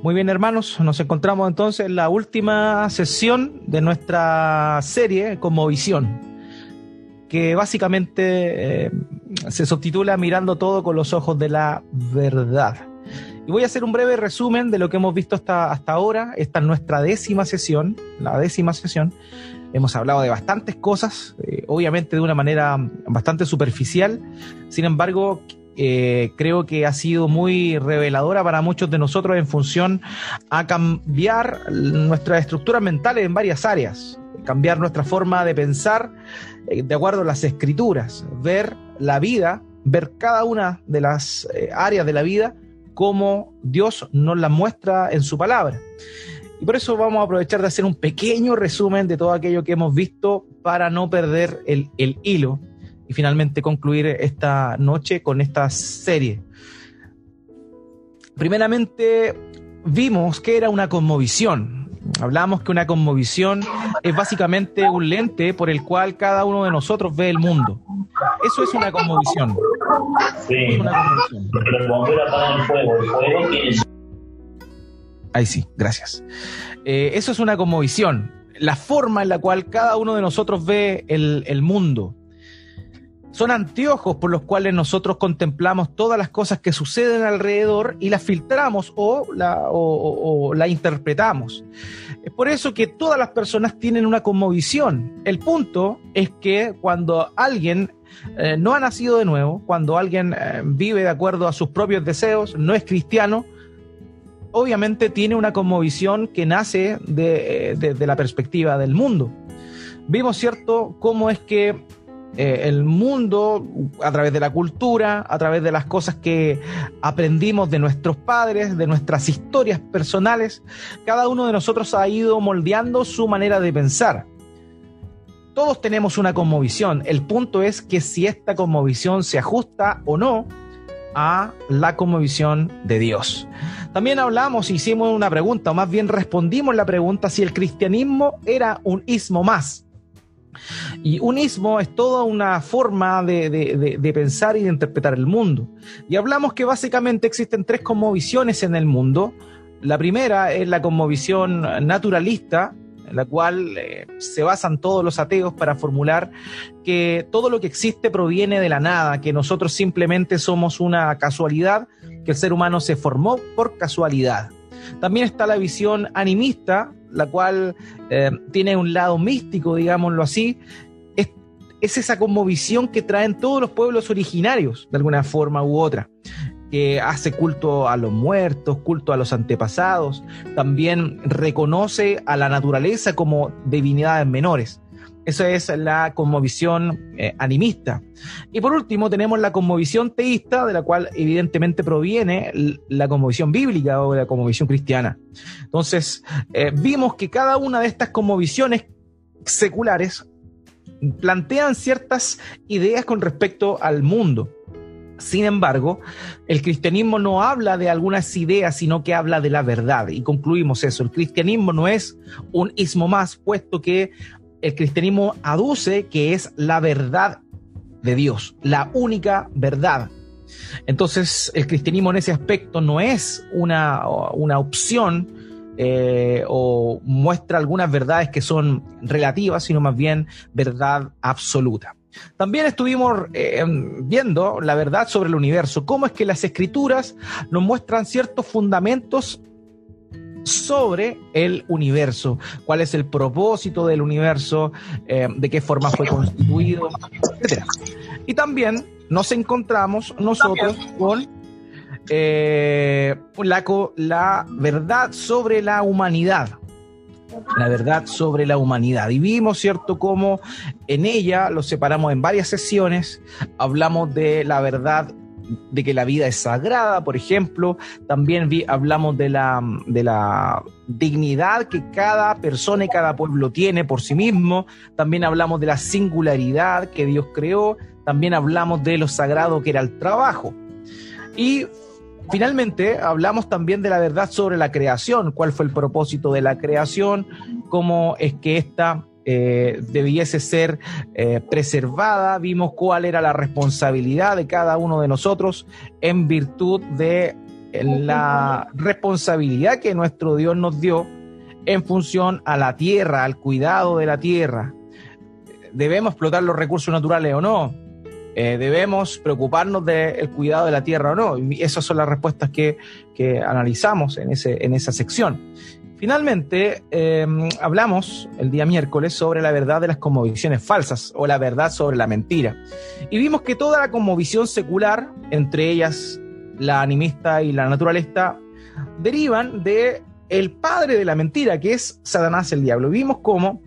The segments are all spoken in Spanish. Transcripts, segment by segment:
Muy bien, hermanos, nos encontramos entonces en la última sesión de nuestra serie como visión, que básicamente eh, se subtitula Mirando todo con los ojos de la verdad. Y voy a hacer un breve resumen de lo que hemos visto hasta, hasta ahora. Esta es nuestra décima sesión, la décima sesión. Hemos hablado de bastantes cosas, eh, obviamente de una manera bastante superficial. Sin embargo, eh, creo que ha sido muy reveladora para muchos de nosotros en función a cambiar nuestras estructuras mentales en varias áreas, cambiar nuestra forma de pensar eh, de acuerdo a las escrituras, ver la vida, ver cada una de las eh, áreas de la vida como Dios nos la muestra en su palabra. Y por eso vamos a aprovechar de hacer un pequeño resumen de todo aquello que hemos visto para no perder el, el hilo y finalmente concluir esta noche con esta serie. Primeramente, vimos que era una conmovisión. Hablamos que una conmovisión es básicamente un lente por el cual cada uno de nosotros ve el mundo. Eso es una conmovisión. Sí. una conmovisión. Los bomberos apagan el fuego. El fuego tiene... Ahí sí, gracias. Eh, eso es una conmovisión. La forma en la cual cada uno de nosotros ve el, el mundo son anteojos por los cuales nosotros contemplamos todas las cosas que suceden alrededor y las filtramos o la, interpretamos. Es por eso que todas las personas tienen una conmovisión. El punto es que cuando alguien eh, no ha nacido de nuevo, cuando alguien eh, vive de acuerdo a sus propios deseos, no es cristiano, obviamente tiene una conmovisión que nace de, de la perspectiva del mundo. Vimos, ¿cierto?, cómo es que eh, el mundo a través de la cultura, a través de las cosas que aprendimos de nuestros padres, de nuestras historias personales. Cada uno de nosotros ha ido moldeando su manera de pensar. Todos tenemos una conmovisión. El punto es que si esta conmovisión se ajusta o no a la conmovisión de Dios. También hablamos, hicimos una pregunta, o más bien respondimos la pregunta si el cristianismo era un ismo más y un ismo es toda una forma de, pensar y de interpretar el mundo. Y hablamos que básicamente existen tres cosmovisiones en el mundo. La primera es la cosmovisión naturalista, en la cual eh, se basan todos los ateos para formular que todo lo que existe proviene de la nada, que nosotros simplemente somos una casualidad, que el ser humano se formó por casualidad. También está la visión animista, la cual eh, tiene un lado místico, digámoslo así, es, es esa visión que traen todos los pueblos originarios, de alguna forma u otra que hace culto a los muertos, culto a los antepasados, también reconoce a la naturaleza como divinidades menores. Esa es la cosmovisión eh, animista. Y por último tenemos la cosmovisión teísta, de la cual evidentemente proviene la cosmovisión bíblica o la cosmovisión cristiana. Entonces, eh, vimos que cada una de estas cosmovisiones seculares plantean ciertas ideas con respecto al mundo. Sin embargo, el cristianismo no habla de algunas ideas, sino que habla de la verdad. Y concluimos eso. El cristianismo no es un ismo más, puesto que el cristianismo aduce que es la verdad de Dios, la única verdad. Entonces, el cristianismo en ese aspecto no es una, una opción eh, o muestra algunas verdades que son relativas, sino más bien verdad absoluta. También estuvimos eh, viendo la verdad sobre el universo, cómo es que las escrituras nos muestran ciertos fundamentos sobre el universo, cuál es el propósito del universo, eh, de qué forma fue constituido, etc. Y también nos encontramos nosotros con eh, la, verdad sobre la humanidad la verdad sobre la humanidad. Y vimos, ¿cierto?, cómo en ella lo separamos en varias sesiones, hablamos de la verdad de que la vida es sagrada, por ejemplo. También hablamos de la, de la dignidad que cada persona y cada pueblo tiene por sí mismo. También hablamos de la singularidad que Dios creó. También hablamos de lo sagrado que era el trabajo. Y finalmente hablamos también de la verdad sobre la creación, cuál fue el propósito de la creación, cómo es que esta eh, debiese ser eh, preservada, vimos cuál era la responsabilidad de cada uno de nosotros en virtud de en la responsabilidad que nuestro Dios nos dio en función a la tierra, al cuidado de la tierra. ¿Debemos explotar los recursos naturales o no? Eh, ¿Debemos preocuparnos del cuidado de la tierra o no? Y esas son las respuestas que, que analizamos en, ese, en esa sección. Finalmente, em, hablamos el día miércoles sobre la verdad de las conmovisiones falsas o la verdad sobre la mentira. Y vimos que toda la conmovisión secular, entre ellas la animista y la naturalista, derivan de el padre de la mentira, que es Satanás el diablo. Vimos cómo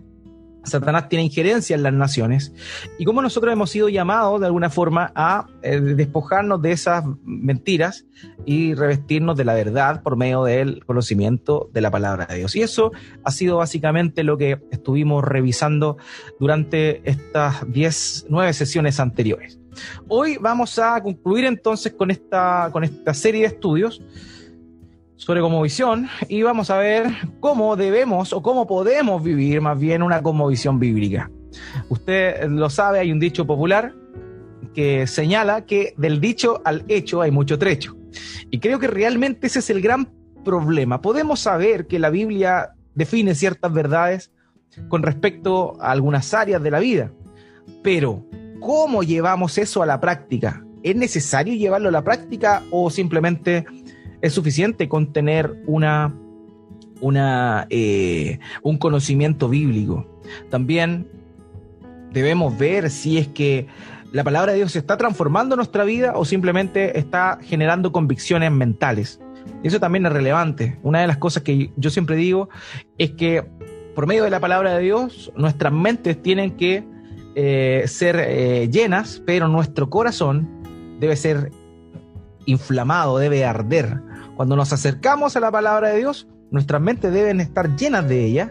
Satanás tiene injerencia en las naciones y cómo nosotros hemos sido llamados de alguna forma a eh, despojarnos de esas mentiras y revestirnos de la verdad por medio del conocimiento de la palabra de Dios. Y eso ha sido básicamente lo que estuvimos revisando durante estas 10, 9 sesiones anteriores. Hoy vamos a concluir entonces con esta, con esta serie de estudios sobre visión y vamos a ver cómo debemos o cómo podemos vivir más bien una visión bíblica. Usted lo sabe, hay un dicho popular que señala que del dicho al hecho hay mucho trecho. Y creo que realmente ese es el gran problema. Podemos saber que la Biblia define ciertas verdades con respecto a algunas áreas de la vida, pero ¿cómo llevamos eso a la práctica? ¿Es necesario llevarlo a la práctica o simplemente es suficiente con tener una, eh, un conocimiento bíblico. También debemos ver si es que la palabra de Dios está transformando nuestra vida o simplemente está generando convicciones mentales. Eso también es relevante. Una de las cosas que yo siempre digo es que por medio de la palabra de Dios, nuestras mentes tienen que eh, ser eh, llenas, pero nuestro corazón debe ser inflamado, debe arder. Cuando nos acercamos a la palabra de Dios, nuestras mentes deben estar llenas de ella,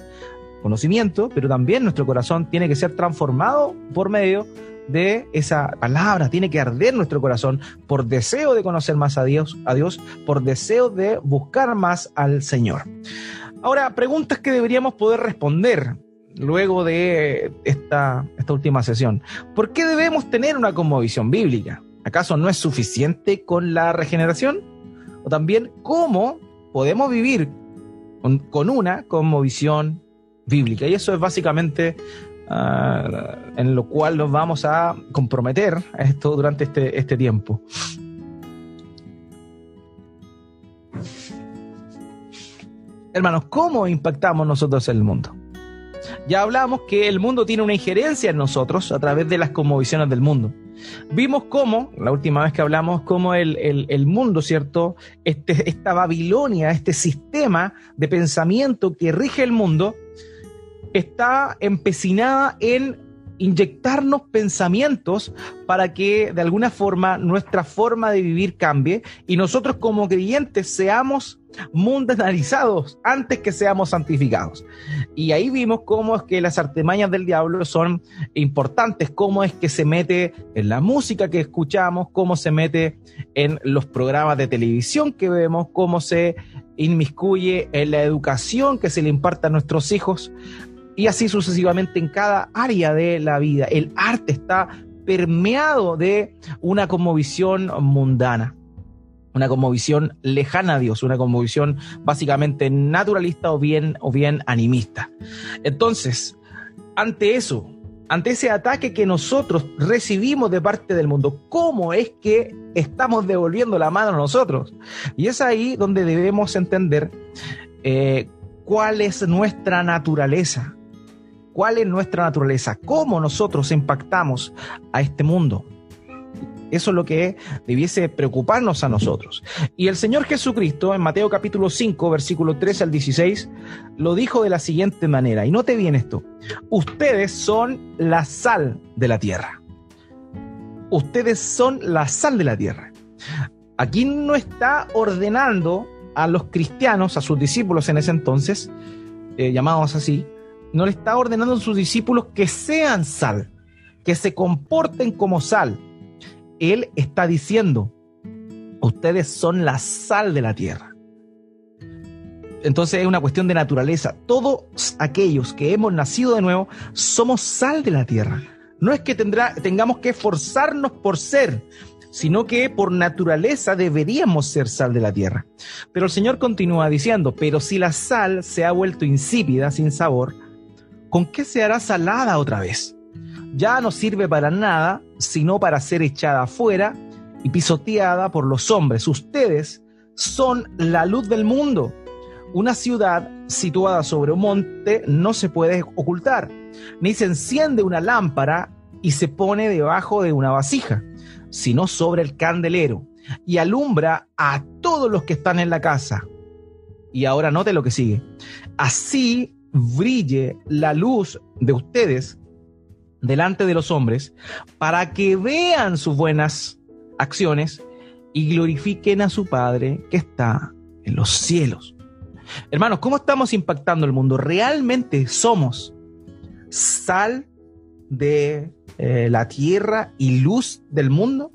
conocimiento, pero también nuestro corazón tiene que ser transformado por medio de esa palabra, tiene que arder nuestro corazón por deseo de conocer más a Dios, a Dios, por deseo de buscar más al Señor. Ahora, preguntas que deberíamos poder responder luego de esta, esta última sesión. ¿Por qué debemos tener una conmovisión bíblica? ¿Acaso no es suficiente con la regeneración? O también cómo podemos vivir con, una visión bíblica. Y eso es básicamente ah, en lo cual nos vamos a comprometer esto durante este, este tiempo. Hermanos, ¿cómo impactamos nosotros el mundo? Ya hablamos que el mundo tiene una injerencia en nosotros a través de las conmovisiones del mundo. Vimos cómo, la última vez que hablamos, cómo el, el, mundo, ¿cierto? Este, esta Babilonia, este sistema de pensamiento que rige el mundo, está empecinada en inyectarnos pensamientos para que de alguna forma nuestra forma de vivir cambie y nosotros como creyentes seamos mundanalizados antes que seamos santificados. Y ahí vimos cómo es que las artemañas del diablo son importantes, cómo es que se mete en la música que escuchamos, cómo se mete en los programas de televisión que vemos, cómo se inmiscuye en la educación que se le imparte a nuestros hijos, y así sucesivamente en cada área de la vida. El arte está permeado de una conmovisión mundana, una conmovisión lejana a Dios, una conmovisión básicamente naturalista o bien, o bien animista. Entonces, ante eso, ante ese ataque que nosotros recibimos de parte del mundo, ¿cómo es que estamos devolviendo la mano a nosotros? Y es ahí donde debemos entender eh, cuál es nuestra naturaleza cuál es nuestra naturaleza, cómo nosotros impactamos a este mundo. Eso es lo que debiese preocuparnos a nosotros. Y el Señor Jesucristo en Mateo capítulo 5, versículo 13 al 16, lo dijo de la siguiente manera, y note bien esto, ustedes son la sal de la tierra. Ustedes son la sal de la tierra. Aquí no está ordenando a los cristianos, a sus discípulos en ese entonces, eh, llamados así, no le está ordenando a sus discípulos que sean sal, que se comporten como sal. Él está diciendo, ustedes son la sal de la tierra. Entonces es una cuestión de naturaleza. Todos aquellos que hemos nacido de nuevo somos sal de la tierra. No es que tendrá, tengamos que esforzarnos por ser, sino que por naturaleza deberíamos ser sal de la tierra. Pero el Señor continúa diciendo, pero si la sal se ha vuelto insípida, sin sabor, ¿con qué se hará salada otra vez? Ya no sirve para nada, sino para ser echada afuera y pisoteada por los hombres. Ustedes son la luz del mundo. Una ciudad situada sobre un monte no se puede ocultar, ni se enciende una lámpara y se pone debajo de una vasija, sino sobre el candelero, y alumbra a todos los que están en la casa. Y ahora note lo que sigue. Así brille la luz de ustedes delante de los hombres, para que vean sus buenas acciones y glorifiquen a su Padre que está en los cielos. Hermanos, ¿cómo estamos impactando el mundo? ¿Realmente somos sal de eh, la tierra y luz del mundo?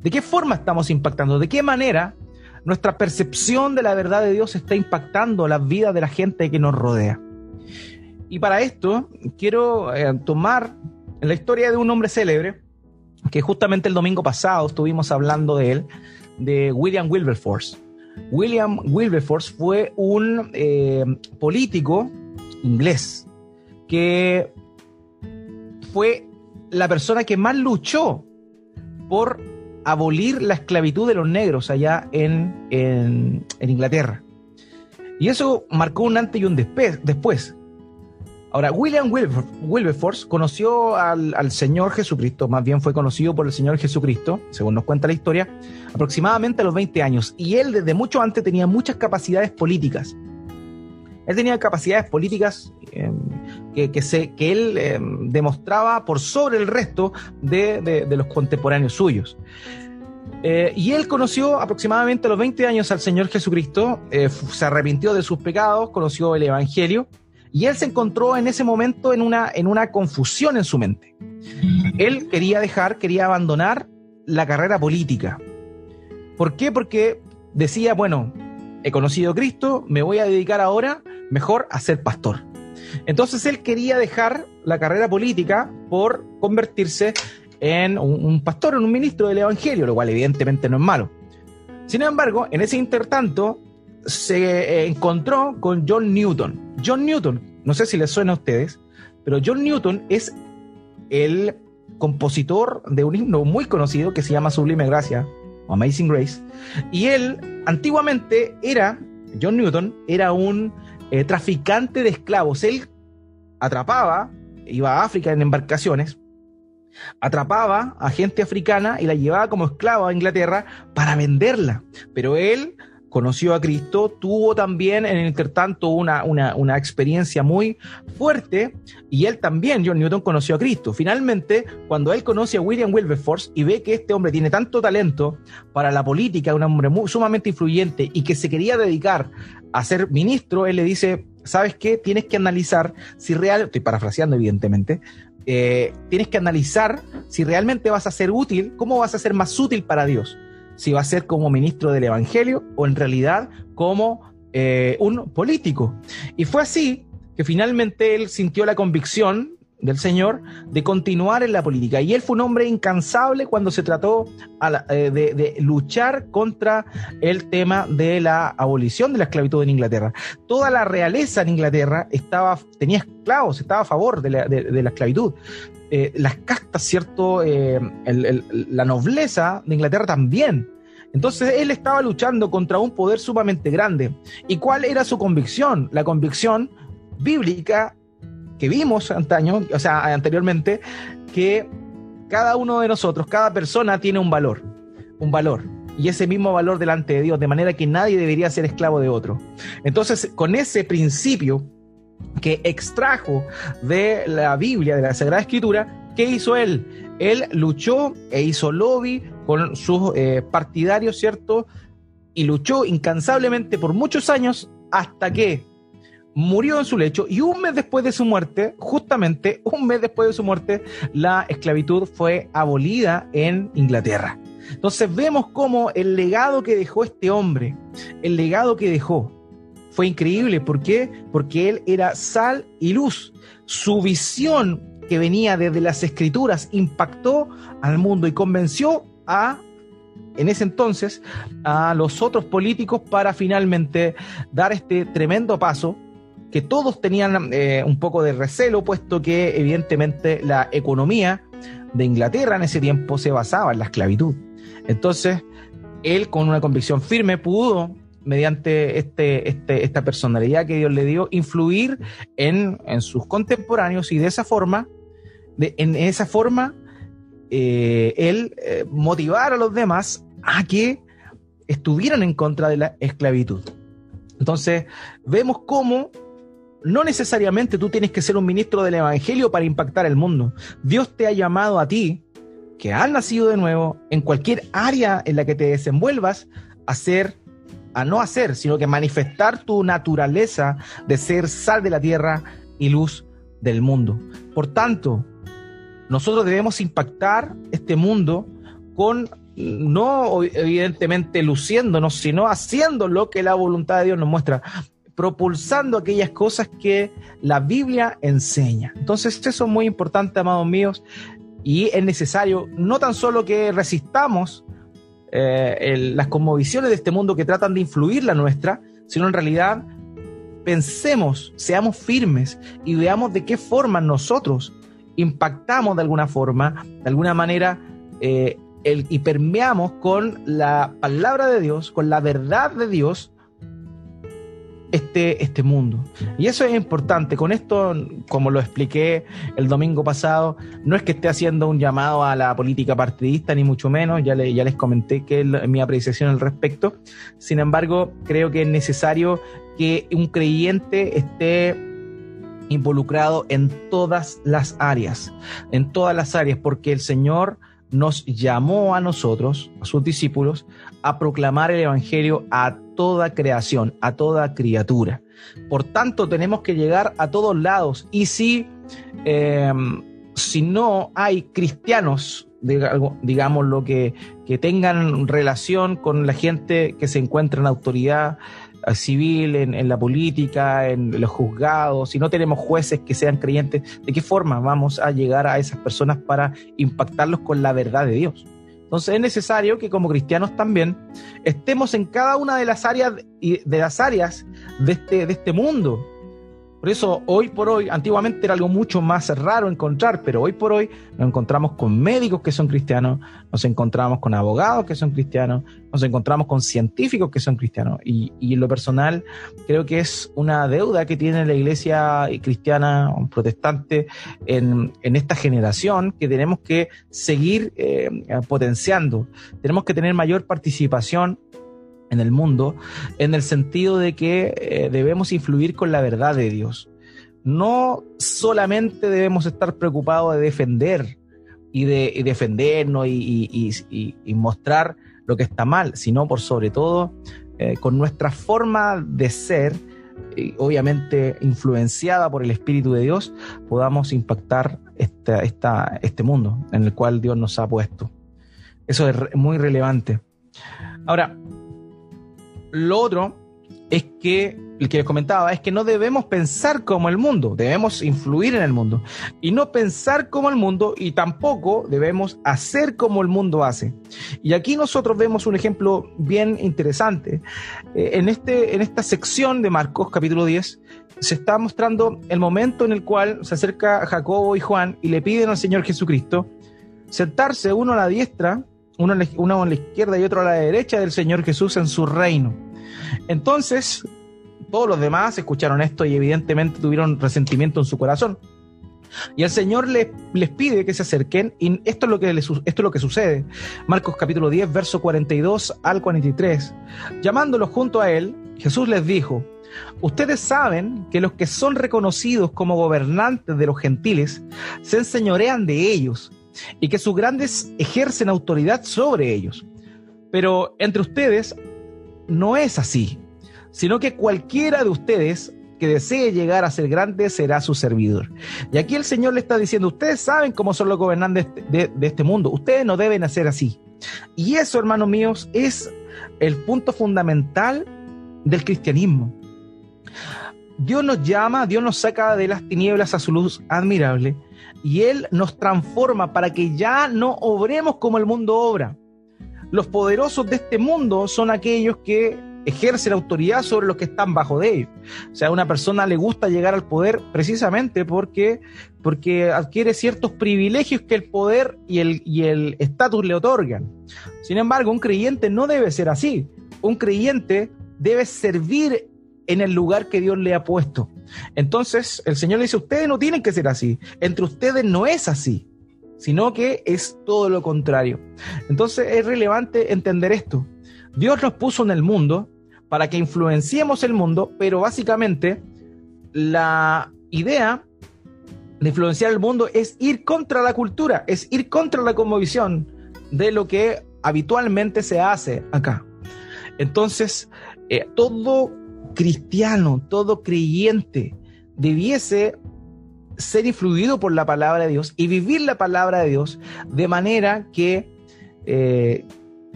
¿De qué forma estamos impactando? ¿De qué manera nuestra percepción de la verdad de Dios está impactando la vida de la gente que nos rodea? Y para esto quiero eh, tomar la historia de un hombre célebre, que justamente el domingo pasado estuvimos hablando de él, de William Wilberforce. William Wilberforce fue un eh, político inglés que fue la persona que más luchó por abolir la esclavitud de los negros allá en, en, Inglaterra. Y eso marcó un antes y un después. Ahora, William Wilberforce conoció al, al, Señor Jesucristo, más bien fue conocido por el Señor Jesucristo, según nos cuenta la historia, aproximadamente a los 20 años. Y él desde mucho antes tenía muchas capacidades políticas. Él tenía capacidades políticas em, que, que, se, que, él em, demostraba por sobre el resto de, de, los contemporáneos suyos. Eh, y él conoció aproximadamente a los 20 años al Señor Jesucristo, eh, se arrepintió de sus pecados, conoció el Evangelio y él se encontró en ese momento en una, en una confusión en su mente. Él quería dejar, quería abandonar la carrera política. ¿Por qué? Porque decía, bueno, he conocido a Cristo, me voy a dedicar ahora mejor a ser pastor. Entonces él quería dejar la carrera política por convertirse en un, pastor, en un ministro del Evangelio, lo cual evidentemente no es malo. Sin embargo, en ese intertanto se encontró con John Newton. John Newton, no sé si les suena a ustedes, pero John Newton es el compositor de un himno muy conocido que se llama Sublime Gracia o Amazing Grace. Y él antiguamente era, John Newton, era un eh, traficante de esclavos. Él atrapaba, iba a África en embarcaciones, atrapaba a gente africana y la llevaba como esclava a Inglaterra para venderla. Pero él conoció a Cristo, tuvo también en el intertanto una, una, una, experiencia muy fuerte y él también, John Newton, conoció a Cristo. Finalmente, cuando él conoce a William Wilberforce y ve que este hombre tiene tanto talento para la política, un hombre muy, sumamente influyente y que se quería dedicar a ser ministro, él le dice, ¿sabes qué? Tienes que analizar si real, estoy parafraseando evidentemente, eh, tienes que analizar si realmente vas a ser útil, cómo vas a ser más útil para Dios si va a ser como ministro del Evangelio o en realidad como eh, un político. Y fue así que finalmente él sintió la convicción del Señor de continuar en la política. Y él fue un hombre incansable cuando se trató eh, de, luchar contra el tema de la abolición de la esclavitud en Inglaterra. Toda la realeza en Inglaterra estaba, tenía esclavos, estaba a favor de la, esclavitud. Eh, las castas, ¿cierto? Eh, la nobleza de Inglaterra también. Entonces él estaba luchando contra un poder sumamente grande. ¿Y cuál era su convicción? La convicción bíblica que vimos antaño, o sea, anteriormente, que cada uno de nosotros, cada persona tiene un valor, un valor, y ese mismo valor delante de Dios, de manera que nadie debería ser esclavo de otro. Entonces, con ese principio que extrajo de la Biblia, de la Sagrada Escritura, ¿qué hizo él? Él luchó e hizo lobby con sus eh, partidarios, ¿cierto? Y luchó incansablemente por muchos años hasta que murió en su lecho y un mes después de su muerte, justamente un mes después de su muerte, la esclavitud fue abolida en Inglaterra. Entonces vemos cómo el legado que dejó este hombre, el legado que dejó, fue increíble. ¿Por qué? Porque él era sal y luz. Su visión que venía desde las escrituras impactó al mundo y convenció a en ese entonces a los otros políticos para finalmente dar este tremendo paso que todos tenían eh, un poco de recelo, puesto que evidentemente la economía de Inglaterra en ese tiempo se basaba en la esclavitud. Entonces, él con una convicción firme pudo, mediante este, este, esta personalidad que Dios le dio, influir en, sus contemporáneos y de esa forma, de, en esa forma, eh, él eh, motivar a los demás a que estuvieran en contra de la esclavitud. Entonces, vemos cómo no necesariamente tú tienes que ser un ministro del Evangelio para impactar el mundo. Dios te ha llamado a ti, que has nacido de nuevo, en cualquier área en la que te desenvuelvas, a ser, a no hacer, sino que manifestar tu naturaleza de ser sal de la tierra y luz del mundo. Por tanto, nosotros debemos impactar este mundo con no evidentemente luciéndonos, sino haciendo lo que la voluntad de Dios nos muestra, propulsando aquellas cosas que la Biblia enseña. Entonces, eso es muy importante, amados míos, y es necesario no tan solo que resistamos eh, las conmovisiones de este mundo que tratan de influir la nuestra, sino en realidad pensemos, seamos firmes y veamos de qué forma nosotros impactamos de alguna forma, de alguna manera, eh, y permeamos con la palabra de Dios, con la verdad de Dios, este, este mundo. Y eso es importante. Con esto, como lo expliqué el domingo pasado, no es que esté haciendo un llamado a la política partidista, ni mucho menos, ya, ya les comenté que mi apreciación al respecto. Sin embargo, creo que es necesario que un creyente esté involucrado en todas las áreas, en todas las áreas, porque el Señor nos llamó a nosotros, a sus discípulos, a proclamar el Evangelio a toda creación, a toda criatura. Por tanto, tenemos que llegar a todos lados. Y si, em, si no hay cristianos, digamos, lo que, que tengan relación con la gente que se encuentra en autoridad, civil, en, la política, en los juzgados, si no tenemos jueces que sean creyentes, ¿de qué forma vamos a llegar a esas personas para impactarlos con la verdad de Dios? Entonces es necesario que como cristianos también estemos en cada una de las áreas de las áreas de este, de este mundo por eso, hoy por hoy, antiguamente era algo mucho más raro encontrar, pero hoy por hoy nos encontramos con médicos que son cristianos, nos encontramos con abogados que son cristianos, nos encontramos con científicos que son cristianos. Y, en lo personal, creo que es una deuda que tiene la iglesia cristiana o protestante en, esta generación que tenemos que seguir eh, potenciando. Tenemos que tener mayor participación en el mundo, en el sentido de que eh, debemos influir con la verdad de Dios. No solamente debemos estar preocupados de defender y de defendernos y, mostrar lo que está mal, sino por sobre todo eh, con nuestra forma de ser, obviamente influenciada por el Espíritu de Dios, podamos impactar esta, este mundo en el cual Dios nos ha puesto. Eso es muy relevante. Ahora, lo otro es que, el que les comentaba, es que no debemos pensar como el mundo, debemos influir en el mundo. Y no pensar como el mundo y tampoco debemos hacer como el mundo hace. Y aquí nosotros vemos un ejemplo bien interesante. Eh, en, este, en esta sección de Marcos capítulo 10 se está mostrando el momento en el cual se acerca Jacobo y Juan y le piden al Señor Jesucristo sentarse uno a la diestra uno, a la izquierda y otro a la derecha del Señor Jesús en su reino. Entonces, todos los demás escucharon esto y evidentemente tuvieron resentimiento en su corazón. Y el Señor les, les pide que se acerquen y esto es, lo que esto es lo que sucede. Marcos capítulo 10, verso 42 al 43. Llamándolos junto a él, Jesús les dijo, Ustedes saben que los que son reconocidos como gobernantes de los gentiles se enseñorean de ellos y que sus grandes ejercen autoridad sobre ellos. Pero entre ustedes no es así, sino que cualquiera de ustedes que desee llegar a ser grande será su servidor. Y aquí el Señor le está diciendo, ustedes saben cómo son los gobernantes de, este mundo, ustedes no deben hacer así. Y eso, hermanos míos, es el punto fundamental del cristianismo. Dios nos llama, Dios nos saca de las tinieblas a su luz admirable y Él nos transforma para que ya no obremos como el mundo obra. los poderosos de este mundo son aquellos que ejercen autoridad sobre los que están bajo de ellos. O sea, a una persona le gusta llegar al poder precisamente porque, porque adquiere ciertos privilegios que el poder y el y el estatus le otorgan. Sin embargo, un creyente no debe ser así. Un creyente debe servir en el lugar que Dios le ha puesto. Entonces, el Señor le dice, ustedes no tienen que ser así. Entre ustedes no es así, sino que es todo lo contrario. Entonces, es relevante entender esto. Dios nos puso en el mundo para que influenciemos el mundo, pero básicamente la idea de influenciar el mundo es ir contra la cultura, es ir contra la conmovisión de lo que habitualmente se hace acá. Entonces, eh, todo cristiano, todo creyente debiese ser influido por la palabra de Dios y vivir la palabra de Dios de manera que eh,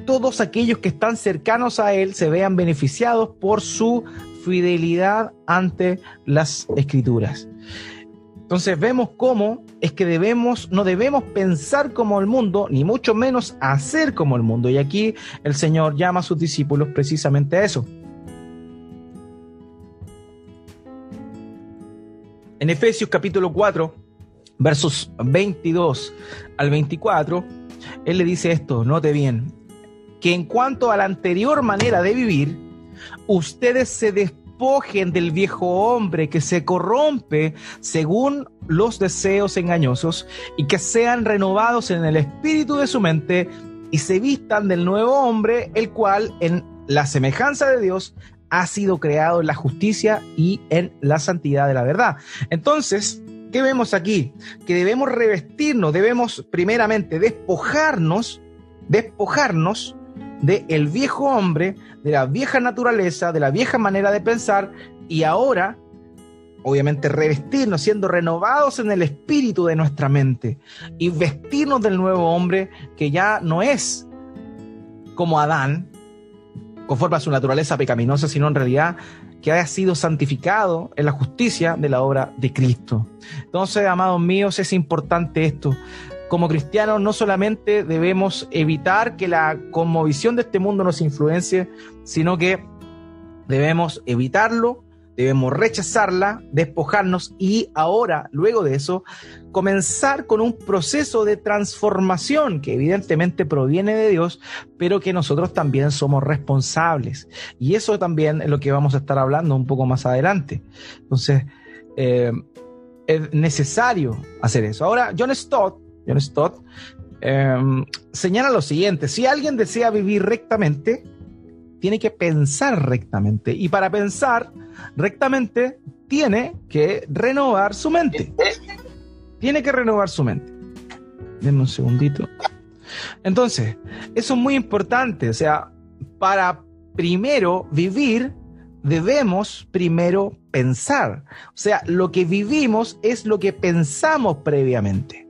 todos aquellos que están cercanos a Él se vean beneficiados por su fidelidad ante las escrituras. Entonces vemos cómo es que debemos, no debemos pensar como el mundo, ni mucho menos hacer como el mundo. Y aquí el Señor llama a sus discípulos precisamente a eso. En Efesios capítulo 4, versos 22 al 24, Él le dice esto, note bien, que en cuanto a la anterior manera de vivir, ustedes se despojen del viejo hombre que se corrompe según los deseos engañosos y que sean renovados en el espíritu de su mente y se vistan del nuevo hombre, el cual en la semejanza de Dios ha sido creado en la justicia y en la santidad de la verdad. Entonces, ¿qué vemos aquí? Que debemos revestirnos, debemos primeramente despojarnos, despojarnos del el viejo hombre, de la vieja naturaleza, de la vieja manera de pensar y ahora, obviamente, revestirnos, siendo renovados en el espíritu de nuestra mente y vestirnos del nuevo hombre que ya no es como Adán, conforme a su naturaleza pecaminosa, sino en realidad que haya sido santificado en la justicia de la obra de Cristo. Entonces, amados míos, es importante esto como cristianos no solamente debemos evitar que la conmovisión de este mundo nos influencie, sino que debemos evitarlo, debemos rechazarla, despojarnos y ahora, luego de eso, comenzar con un proceso de transformación que evidentemente proviene de Dios, pero que nosotros también somos responsables. Y eso también es lo que vamos a estar hablando un poco más adelante. Entonces, eh, es necesario hacer eso. Ahora, John Stott John Stott, em, señala lo siguiente, si alguien desea vivir rectamente, tiene que pensar rectamente. Y para pensar rectamente, tiene que renovar su mente. Tiene que renovar su mente. Denme un segundito. Entonces, eso es muy importante. O sea, para primero vivir, debemos primero pensar. O sea, lo que vivimos es lo que pensamos previamente.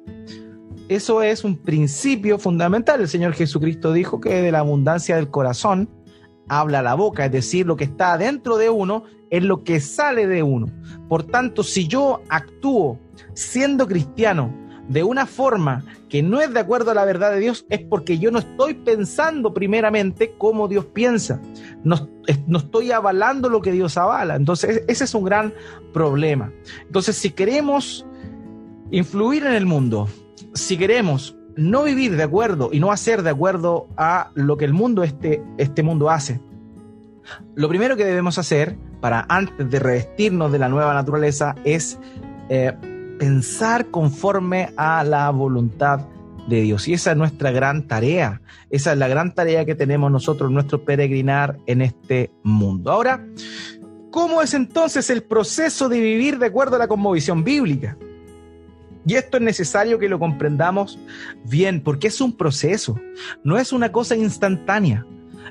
Eso es un principio fundamental. El Señor Jesucristo dijo que de la abundancia del corazón habla la boca, es decir, lo que está dentro de uno es lo que sale de uno. Por tanto, si yo actúo siendo cristiano de una forma que no es de acuerdo a la verdad de Dios, es porque yo no estoy pensando primeramente como Dios piensa. No, no, estoy avalando lo que Dios avala. Entonces, ese es un gran problema. Entonces, si queremos influir en el mundo, si queremos no vivir de acuerdo y no hacer de acuerdo a lo que el mundo, este, este mundo hace, lo primero que debemos hacer para antes de revestirnos de la nueva naturaleza es eh, pensar conforme a la voluntad de Dios. Y esa es nuestra gran tarea. Esa es la gran tarea que tenemos nosotros, nuestro peregrinar en este mundo. Ahora, ¿cómo es entonces el proceso de vivir de acuerdo a la conmovisión bíblica? Y esto es necesario que lo comprendamos bien, porque es un proceso, no es una cosa instantánea.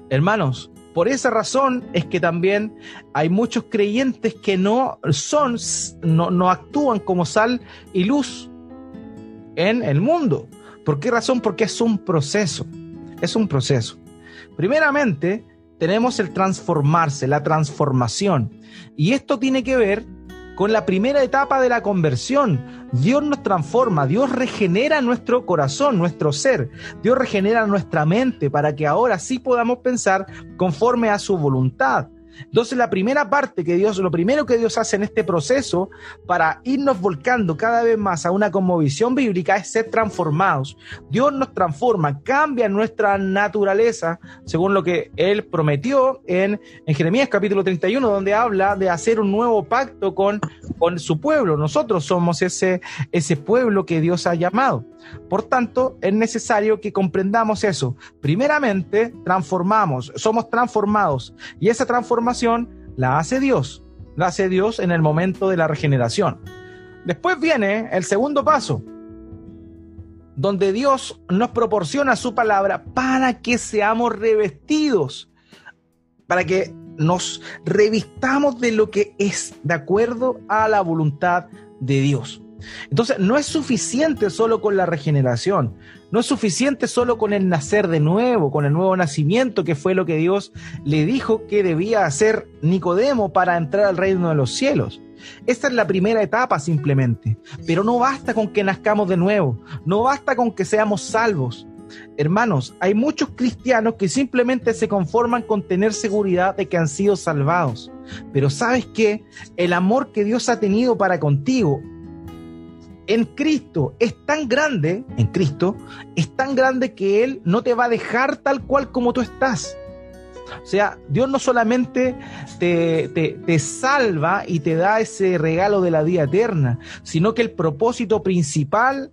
Hermanos, por esa razón es que también hay muchos creyentes que no son, no, actúan como sal y luz en el mundo. ¿Por qué razón? Porque es un proceso, es un proceso. Primeramente, tenemos el transformarse, la transformación. Y esto tiene que ver con la primera etapa de la conversión. Dios nos transforma, Dios regenera nuestro corazón, nuestro ser, Dios regenera nuestra mente para que ahora sí podamos pensar conforme a su voluntad. Entonces la primera parte que Dios, lo primero que Dios hace en este proceso para irnos volcando cada vez más a una conmovisión bíblica es ser transformados. Dios nos transforma, cambia nuestra naturaleza, según lo que Él prometió en, en Jeremías capítulo 31, donde habla de hacer un nuevo pacto con, con su pueblo. Nosotros somos ese, ese pueblo que Dios ha llamado. Por tanto, es necesario que comprendamos eso. Primeramente, transformamos, somos transformados y esa transformación la hace Dios, la hace Dios en el momento de la regeneración. Después viene el segundo paso, donde Dios nos proporciona su palabra para que seamos revestidos, para que nos revistamos de lo que es de acuerdo a la voluntad de Dios. Entonces, no es suficiente solo con la regeneración, no es suficiente solo con el nacer de nuevo, con el nuevo nacimiento, que fue lo que Dios le dijo que debía hacer Nicodemo para entrar al reino de los cielos. Esta es la primera etapa simplemente, pero no basta con que nazcamos de nuevo, no basta con que seamos salvos. Hermanos, hay muchos cristianos que simplemente se conforman con tener seguridad de que han sido salvados. Pero sabes qué? El amor que Dios ha tenido para contigo en Cristo es tan grande, en Cristo, es tan grande que Él no te va a dejar tal cual como tú estás. O sea, Dios no solamente te, te, salva y te da ese regalo de la vida eterna, sino que el propósito principal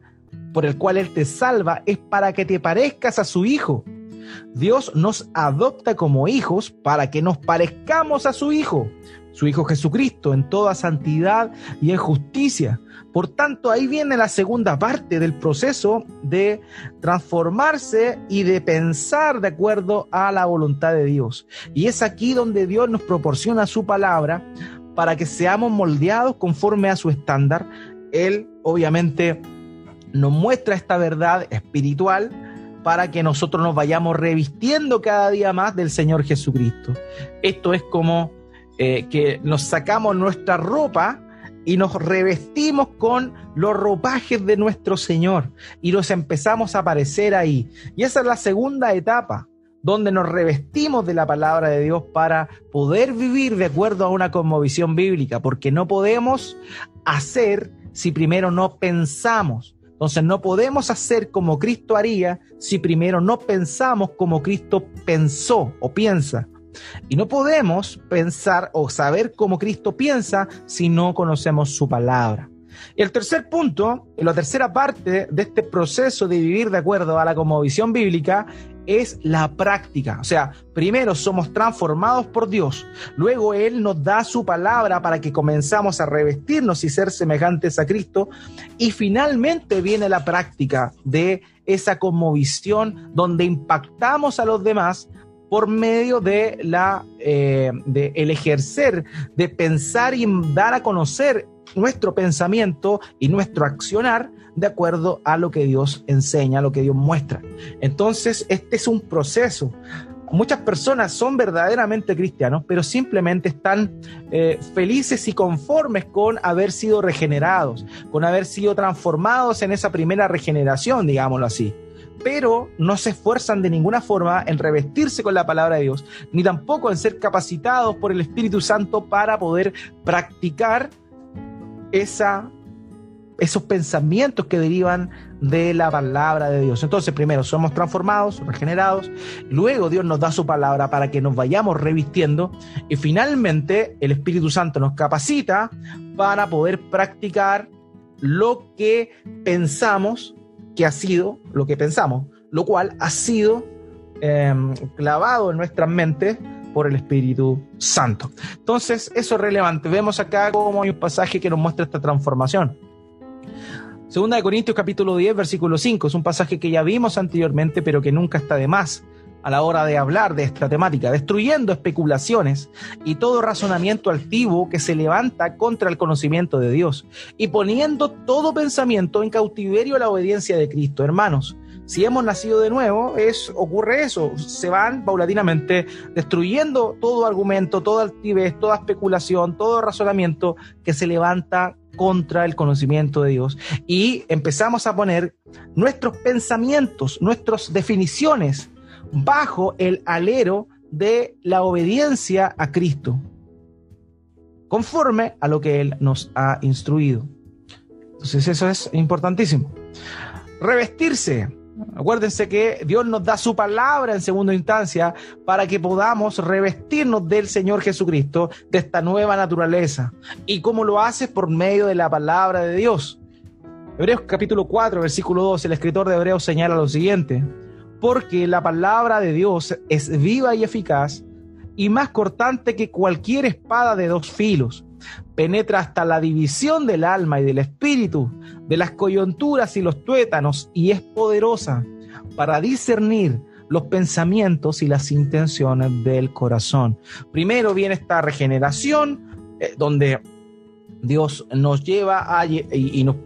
por el cual Él te salva es para que te parezcas a su Hijo. Dios nos adopta como hijos para que nos parezcamos a su Hijo su Hijo Jesucristo, en toda santidad y en justicia. Por tanto, ahí viene la segunda parte del proceso de transformarse y de pensar de acuerdo a la voluntad de Dios. Y es aquí donde Dios nos proporciona su palabra para que seamos moldeados conforme a su estándar. Él, obviamente, nos muestra esta verdad espiritual para que nosotros nos vayamos revistiendo cada día más del Señor Jesucristo. Esto es como eh, que nos sacamos nuestra ropa y nos revestimos con los ropajes de nuestro Señor y nos empezamos a aparecer ahí. Y esa es la segunda etapa, donde nos revestimos de la palabra de Dios para poder vivir de acuerdo a una cosmovisión bíblica, porque no podemos hacer si primero no pensamos. Entonces no podemos hacer como Cristo haría si primero no pensamos como Cristo pensó o piensa. Y no podemos pensar o saber cómo Cristo piensa si no conocemos su palabra. El tercer punto, la tercera parte de este proceso de vivir de acuerdo a la visión bíblica es la práctica. O sea, primero somos transformados por Dios, luego Él nos da su palabra para que comenzamos a revestirnos y ser semejantes a Cristo, y finalmente viene la práctica de esa conmovisión donde impactamos a los demás por medio de la eh, de el ejercer, de pensar y dar a conocer nuestro pensamiento y nuestro accionar de acuerdo a lo que Dios enseña, lo que Dios muestra. Entonces, este es un proceso. Muchas personas son verdaderamente cristianos, pero simplemente están eh, felices y conformes con haber sido regenerados, con haber sido transformados en esa primera regeneración, digámoslo así pero no se esfuerzan de ninguna forma en revestirse con la palabra de Dios, ni tampoco en ser capacitados por el Espíritu Santo para poder practicar esa, esos pensamientos que derivan de la palabra de Dios. Entonces, primero somos transformados, regenerados, luego Dios nos da su palabra para que nos vayamos revistiendo y finalmente el Espíritu Santo nos capacita para poder practicar lo que pensamos que ha sido lo que pensamos, lo cual ha sido em, clavado en nuestras mentes por el Espíritu Santo. Entonces, eso es relevante. Vemos acá como hay un pasaje que nos muestra esta transformación. Segunda de Corintios capítulo 10, versículo 5. Es un pasaje que ya vimos anteriormente, pero que nunca está de más a la hora de hablar de esta temática, destruyendo especulaciones y todo razonamiento altivo que se levanta contra el conocimiento de Dios y poniendo todo pensamiento en cautiverio a la obediencia de Cristo. Hermanos, si hemos nacido de nuevo, es, ocurre eso, se van paulatinamente destruyendo todo argumento, toda altivez, toda especulación, todo razonamiento que se levanta contra el conocimiento de Dios y empezamos a poner nuestros pensamientos, nuestras definiciones bajo el alero de la obediencia a Cristo, conforme a lo que Él nos ha instruido. Entonces eso es importantísimo. Revestirse. Acuérdense que Dios nos da su palabra en segunda instancia para que podamos revestirnos del Señor Jesucristo, de esta nueva naturaleza. ¿Y cómo lo hace? Por medio de la palabra de Dios. Hebreos capítulo 4, versículo 2, el escritor de Hebreos señala lo siguiente porque la palabra de Dios es viva y eficaz y más cortante que cualquier espada de dos filos. Penetra hasta la división del alma y del espíritu, de las coyunturas y los tuétanos, y es poderosa para discernir los pensamientos y las intenciones del corazón. Primero viene esta regeneración, eh, donde Dios nos lleva a, y, nos,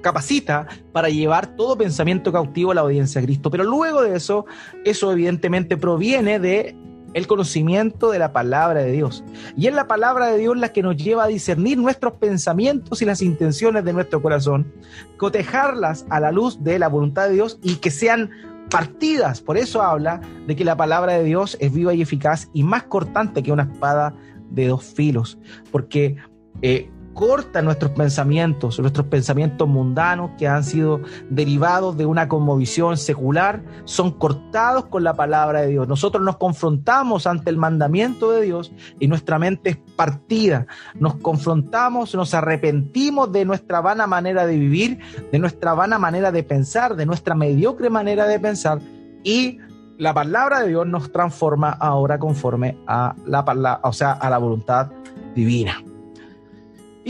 capacita para llevar todo pensamiento cautivo a la obediencia a Cristo. Pero luego de eso, eso evidentemente proviene de el conocimiento de la palabra de Dios. Y es la palabra de Dios la que nos lleva a discernir nuestros pensamientos y las intenciones de nuestro corazón, cotejarlas a la luz de la voluntad de Dios y que sean partidas. Por eso habla de que la palabra de Dios es viva y eficaz y más cortante que una espada de dos filos. Porque eh, corta nuestros pensamientos, nuestros pensamientos mundanos que han sido derivados de una conmovisión secular, son cortados con la palabra de Dios. Nosotros nos confrontamos ante el mandamiento de Dios y nuestra mente es partida. Nos confrontamos, nos arrepentimos de nuestra vana manera de vivir, de nuestra vana manera de pensar, de nuestra mediocre manera de pensar y la palabra de Dios nos transforma ahora conforme a la o sea, a la voluntad divina.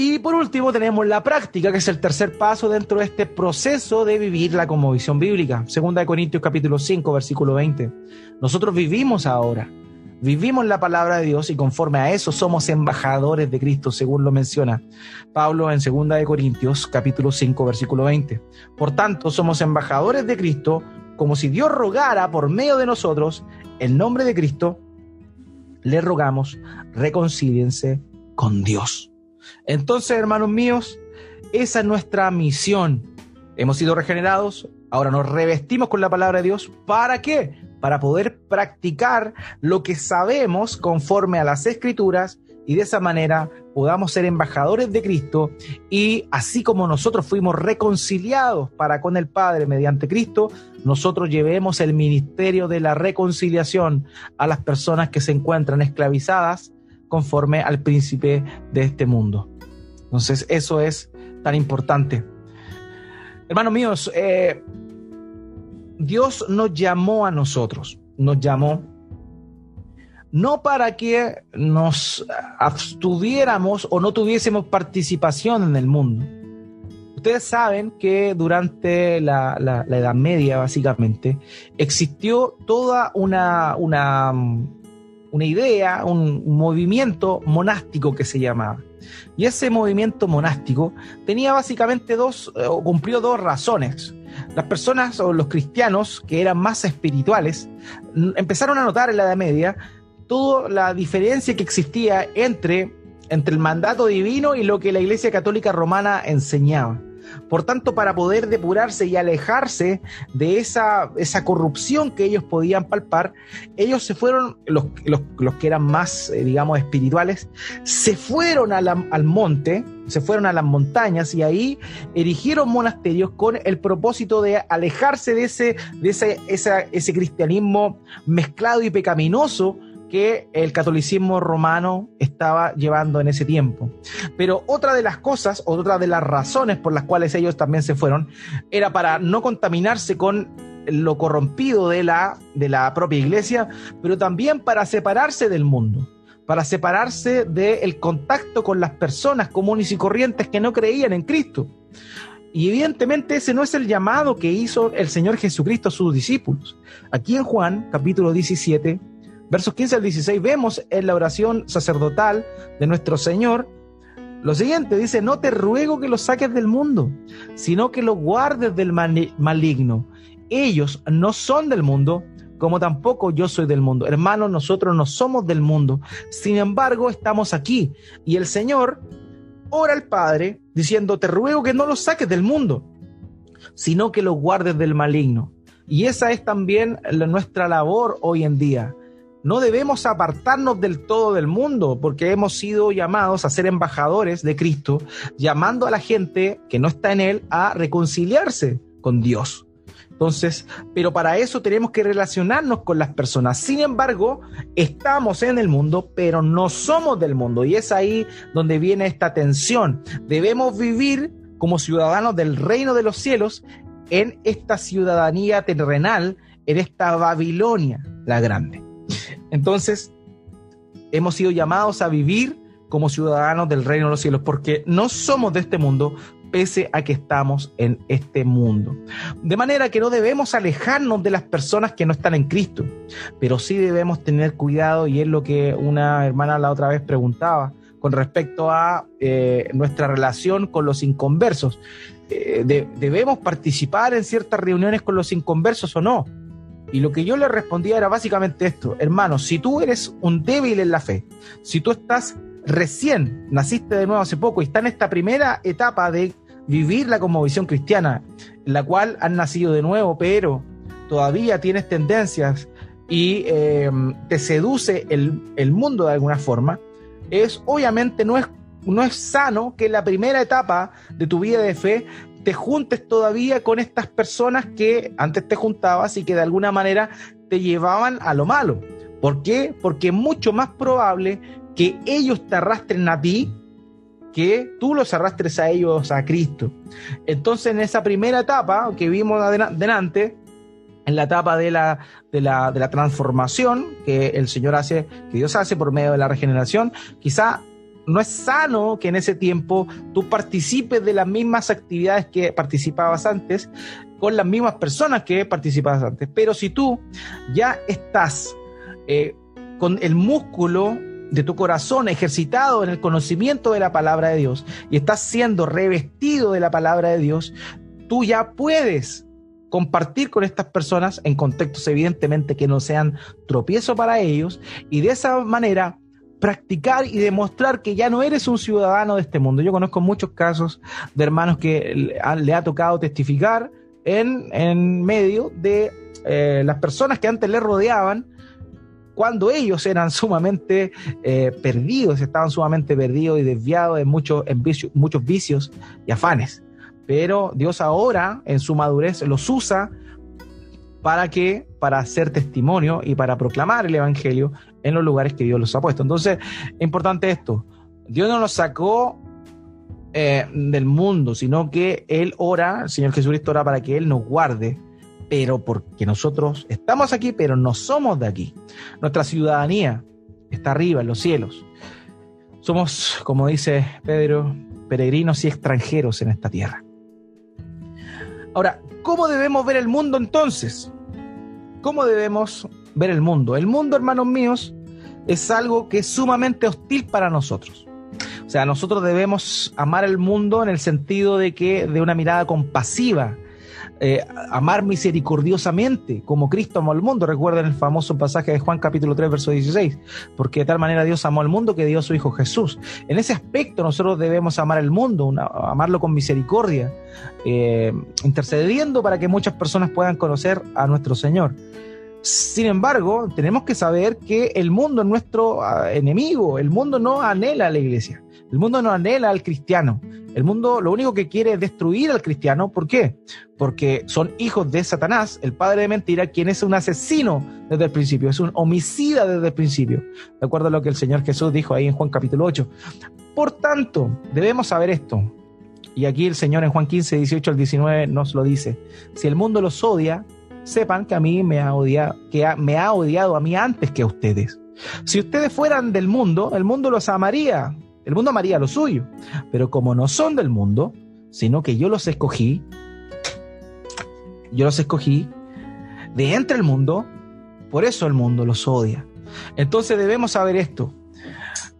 Y por último tenemos la práctica, que es el tercer paso dentro de este proceso de vivir la conmovisión bíblica. Segunda de Corintios capítulo 5, versículo 20. Nosotros vivimos ahora, vivimos la palabra de Dios y conforme a eso somos embajadores de Cristo, según lo menciona Pablo en Segunda de Corintios capítulo 5, versículo 20. Por tanto, somos embajadores de Cristo, como si Dios rogara por medio de nosotros, en nombre de Cristo, le rogamos, reconcíliense con Dios. Entonces, hermanos míos, esa es nuestra misión. Hemos sido regenerados, ahora nos revestimos con la palabra de Dios. ¿Para qué? Para poder practicar lo que sabemos conforme a las escrituras y de esa manera podamos ser embajadores de Cristo y así como nosotros fuimos reconciliados para con el Padre mediante Cristo, nosotros llevemos el ministerio de la reconciliación a las personas que se encuentran esclavizadas conforme al príncipe de este mundo. Entonces, eso es tan importante. Hermanos míos, eh, Dios nos llamó a nosotros, nos llamó no para que nos abstuviéramos o no tuviésemos participación en el mundo. Ustedes saben que durante la, Edad Media, básicamente, existió toda una, una una idea, un, movimiento monástico que se llamaba. Y ese movimiento monástico tenía básicamente dos, eh, o cumplió dos razones. Las personas o los cristianos que eran más espirituales empezaron a notar en la Edad Media toda la diferencia que existía entre, entre el mandato divino y lo que la Iglesia Católica Romana enseñaba. Por tanto, para poder depurarse y alejarse de esa, esa corrupción que ellos podían palpar, ellos se fueron, los, que eran más, eh, digamos, espirituales, se fueron al monte, se fueron a las montañas y ahí erigieron monasterios con el propósito de alejarse de ese, de ese, ese cristianismo mezclado y pecaminoso que el catolicismo romano estaba llevando en ese tiempo. Pero otra de las cosas, otra de las razones por las cuales ellos también se fueron, era para no contaminarse con lo corrompido de la, de la propia iglesia, pero también para separarse del mundo, para separarse del contacto con las personas comunes y corrientes que no creían en Cristo. Y evidentemente ese no es el llamado que hizo el Señor Jesucristo a sus discípulos. Aquí en Juan, capítulo 17, versos 15 al 16, vemos en la oración sacerdotal de nuestro Señor lo siguiente, dice, no te ruego que lo saques del mundo, sino que lo guardes del maligno. ellos no son del mundo, como tampoco yo soy del mundo. Hermanos, nosotros no somos del mundo. Sin embargo, estamos aquí. Y el Señor ora al Padre diciendo, te ruego que no los saques del mundo, sino que los guardes del maligno. Y esa es también nuestra labor hoy en día. No debemos apartarnos del todo del mundo, porque hemos sido llamados a ser embajadores de Cristo, llamando a la gente que no está en Él a reconciliarse con Dios. Entonces, pero para eso tenemos que relacionarnos con las personas. Sin embargo, estamos en el mundo, pero no somos del mundo. Y es ahí donde viene esta tensión. Debemos vivir como ciudadanos del reino de los cielos en esta ciudadanía terrenal, en esta Babilonia la grande. Entonces, hemos sido llamados a vivir como ciudadanos del reino de los cielos, porque no somos de este mundo, pese a que estamos en este mundo. De manera que no debemos alejarnos de las personas que no están en Cristo, pero sí debemos tener cuidado y es lo que una hermana la otra vez preguntaba con respecto a eh, nuestra relación con los inconversos. Eh, ¿Debemos participar en ciertas reuniones con los inconversos o no? Y lo que yo le respondía era básicamente esto, hermano, si tú eres un débil en la fe, si tú estás recién naciste de nuevo hace poco y está en esta primera etapa de vivir la conmovisión cristiana, en la cual has nacido de nuevo, pero todavía tienes tendencias y eh, te seduce el, mundo de alguna forma, es obviamente no es, no es sano que la primera etapa de tu vida de fe te juntes todavía con estas personas que antes te juntabas y que de alguna manera te llevaban a lo malo. ¿Por qué? Porque es mucho más probable que ellos te arrastren a ti que tú los arrastres a ellos a Cristo. Entonces, en esa primera etapa que vimos adelante, en la etapa de la, de la, de la transformación que el Señor hace, que Dios hace por medio de la regeneración, quizá no es sano que en ese tiempo tú participes de las mismas actividades que participabas antes, con las mismas personas que participabas antes. Pero si tú ya estás eh, con el músculo de tu corazón ejercitado en el conocimiento de la palabra de Dios y estás siendo revestido de la palabra de Dios, tú ya puedes compartir con estas personas en contextos evidentemente que no sean tropiezo para ellos y de esa manera practicar y demostrar que ya no eres un ciudadano de este mundo. Yo conozco muchos casos de hermanos que le ha tocado testificar en, en medio de eh, las personas que antes le rodeaban cuando ellos eran sumamente eh, perdidos, estaban sumamente perdidos y desviados de muchos, muchos vicios y afanes. Pero Dios ahora, en su madurez, los usa para que para hacer testimonio y para proclamar el evangelio en los lugares que Dios los ha puesto. Entonces, es importante esto. Dios no los sacó eh, del mundo, sino que Él ora, el Señor Jesucristo ora para que Él nos guarde pero porque nosotros estamos aquí, pero no somos de aquí. Nuestra ciudadanía está arriba, en los cielos. Somos, como dice Pedro, peregrinos y extranjeros en esta tierra. Ahora, ¿cómo debemos ver el mundo entonces? ¿Cómo debemos ver el mundo? El mundo, hermanos míos, es algo que es sumamente hostil para nosotros. O sea, nosotros debemos amar el mundo en el sentido de que de una mirada compasiva, eh, amar misericordiosamente como Cristo amó al mundo. Recuerden el famoso pasaje de Juan capítulo 3, verso 16, porque de tal manera Dios amó al mundo que dio a su Hijo Jesús. En ese aspecto nosotros debemos amar al mundo, amarlo con misericordia, eh, intercediendo para que muchas personas puedan conocer a nuestro Señor. Sin embargo, tenemos que saber que el mundo es nuestro ah, enemigo, el mundo no anhela a la iglesia, el mundo no anhela al cristiano, el mundo lo único que quiere es destruir al cristiano. ¿Por qué? Porque son hijos de Satanás, el padre de mentira, quien es un asesino desde el principio, es un homicida desde el principio, de acuerdo a lo que el Señor Jesús dijo ahí en Juan capítulo 8. Por tanto, debemos saber esto. Y aquí el Señor en Juan 15, 18 al 19 nos lo dice. Si el mundo los odia, sepan que a mí me ha odiado, que me ha odiado a mí antes que a ustedes. Si ustedes fueran del mundo, el mundo los amaría. El mundo amaría lo suyo. Pero como no son del mundo, sino que yo los escogí, yo los escogí de entre el mundo, por eso el mundo los odia. Entonces debemos saber esto.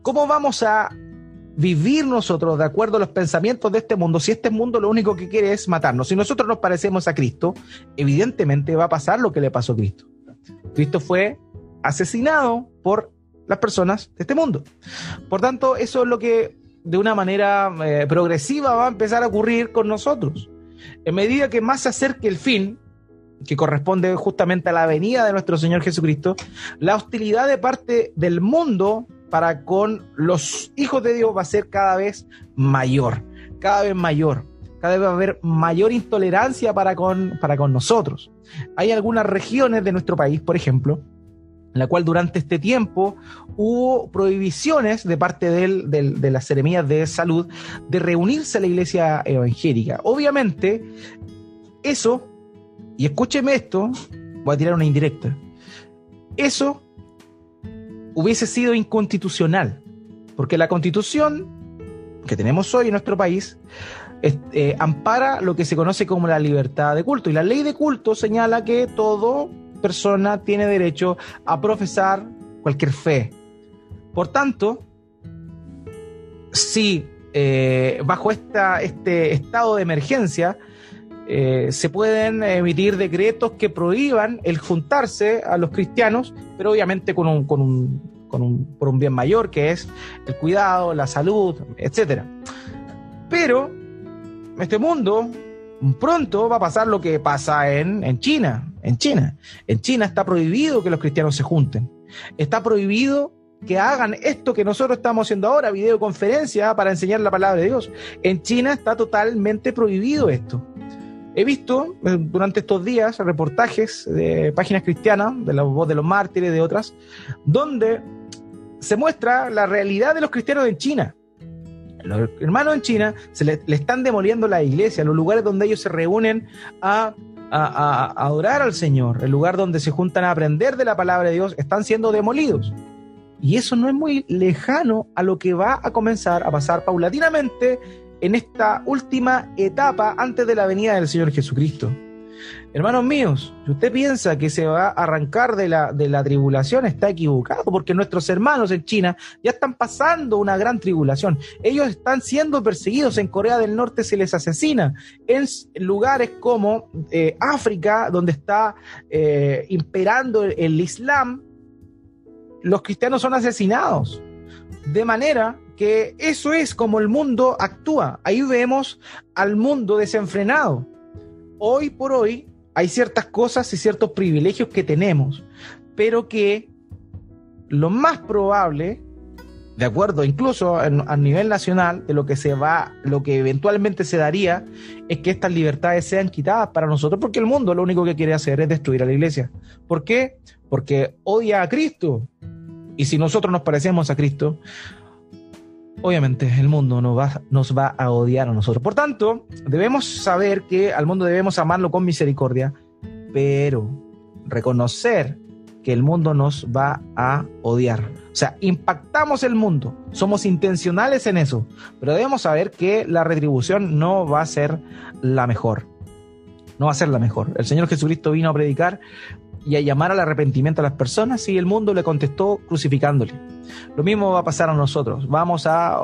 ¿Cómo vamos a vivir nosotros de acuerdo a los pensamientos de este mundo si este mundo lo único que quiere es matarnos? Si nosotros nos parecemos a Cristo, evidentemente va a pasar lo que le pasó a Cristo. Cristo fue asesinado por las personas de este mundo. Por tanto, eso es lo que de una manera eh, progresiva va a empezar a ocurrir con nosotros. En medida que más se acerque el fin, que corresponde justamente a la venida de nuestro Señor Jesucristo, la hostilidad de parte del mundo para con los hijos de Dios va a ser cada vez mayor, cada vez mayor. Cada vez va a haber mayor intolerancia para con, para con nosotros. Hay algunas regiones de nuestro país, por ejemplo, en la cual durante este tiempo hubo prohibiciones de parte de las seremías de salud de reunirse a la iglesia evangélica. Obviamente, eso, y escúcheme esto, voy a tirar una indirecta, eso hubiese sido inconstitucional, porque la constitución que tenemos hoy en nuestro país eh, ampara lo que se conoce como la libertad de culto, y la ley de culto señala que todo persona tiene derecho a profesar cualquier fe. Por tanto, si eh, bajo esta, este estado de emergencia eh, se pueden emitir decretos que prohíban el juntarse a los cristianos, pero obviamente con un, con un, con un, por un bien mayor, que es el cuidado, la salud, etc. Pero este mundo pronto va a pasar lo que pasa en, en China. En China. En China está prohibido que los cristianos se junten. Está prohibido que hagan esto que nosotros estamos haciendo ahora, videoconferencia para enseñar la palabra de Dios. En China está totalmente prohibido esto. He visto eh, durante estos días reportajes de páginas cristianas, de la voz de los mártires, de otras, donde se muestra la realidad de los cristianos en China. Los hermanos en China se le, están demoliendo la iglesia, los lugares donde ellos se reúnen a, adorar al Señor, el lugar donde se juntan a aprender de la palabra de Dios, están siendo demolidos. Y eso no es muy lejano a lo que va a comenzar a pasar paulatinamente en esta última etapa antes de la venida del Señor Jesucristo. Hermanos míos, si usted piensa que se va a arrancar de la, de la tribulación, está equivocado, porque nuestros hermanos en China ya están pasando una gran tribulación. Ellos están siendo perseguidos. En Corea del Norte se les asesina. En lugares como eh, África, donde está eh, imperando el Islam, los cristianos son asesinados. De manera que eso es como el mundo actúa. Ahí vemos al mundo desenfrenado hoy por hoy hay ciertas cosas y ciertos privilegios que tenemos, pero que lo más probable, de acuerdo incluso a nivel nacional, de lo que se va, lo que eventualmente se daría, es que estas libertades sean quitadas para nosotros, porque el mundo lo único que quiere hacer es destruir a la iglesia. ¿Por qué? Porque odia a Cristo. Y si nosotros nos parecemos a Cristo, obviamente el mundo nos va, nos va a odiar a nosotros. Por tanto, debemos saber que al mundo debemos amarlo con misericordia, pero reconocer que el mundo nos va a odiar. O sea, impactamos el mundo, somos intencionales en eso, pero debemos saber que la retribución no va a ser la mejor. No va a ser la mejor. El Señor Jesucristo vino a predicar y a llamar al arrepentimiento a las personas y el mundo le contestó crucificándole. Lo mismo va a pasar a nosotros. Vamos a,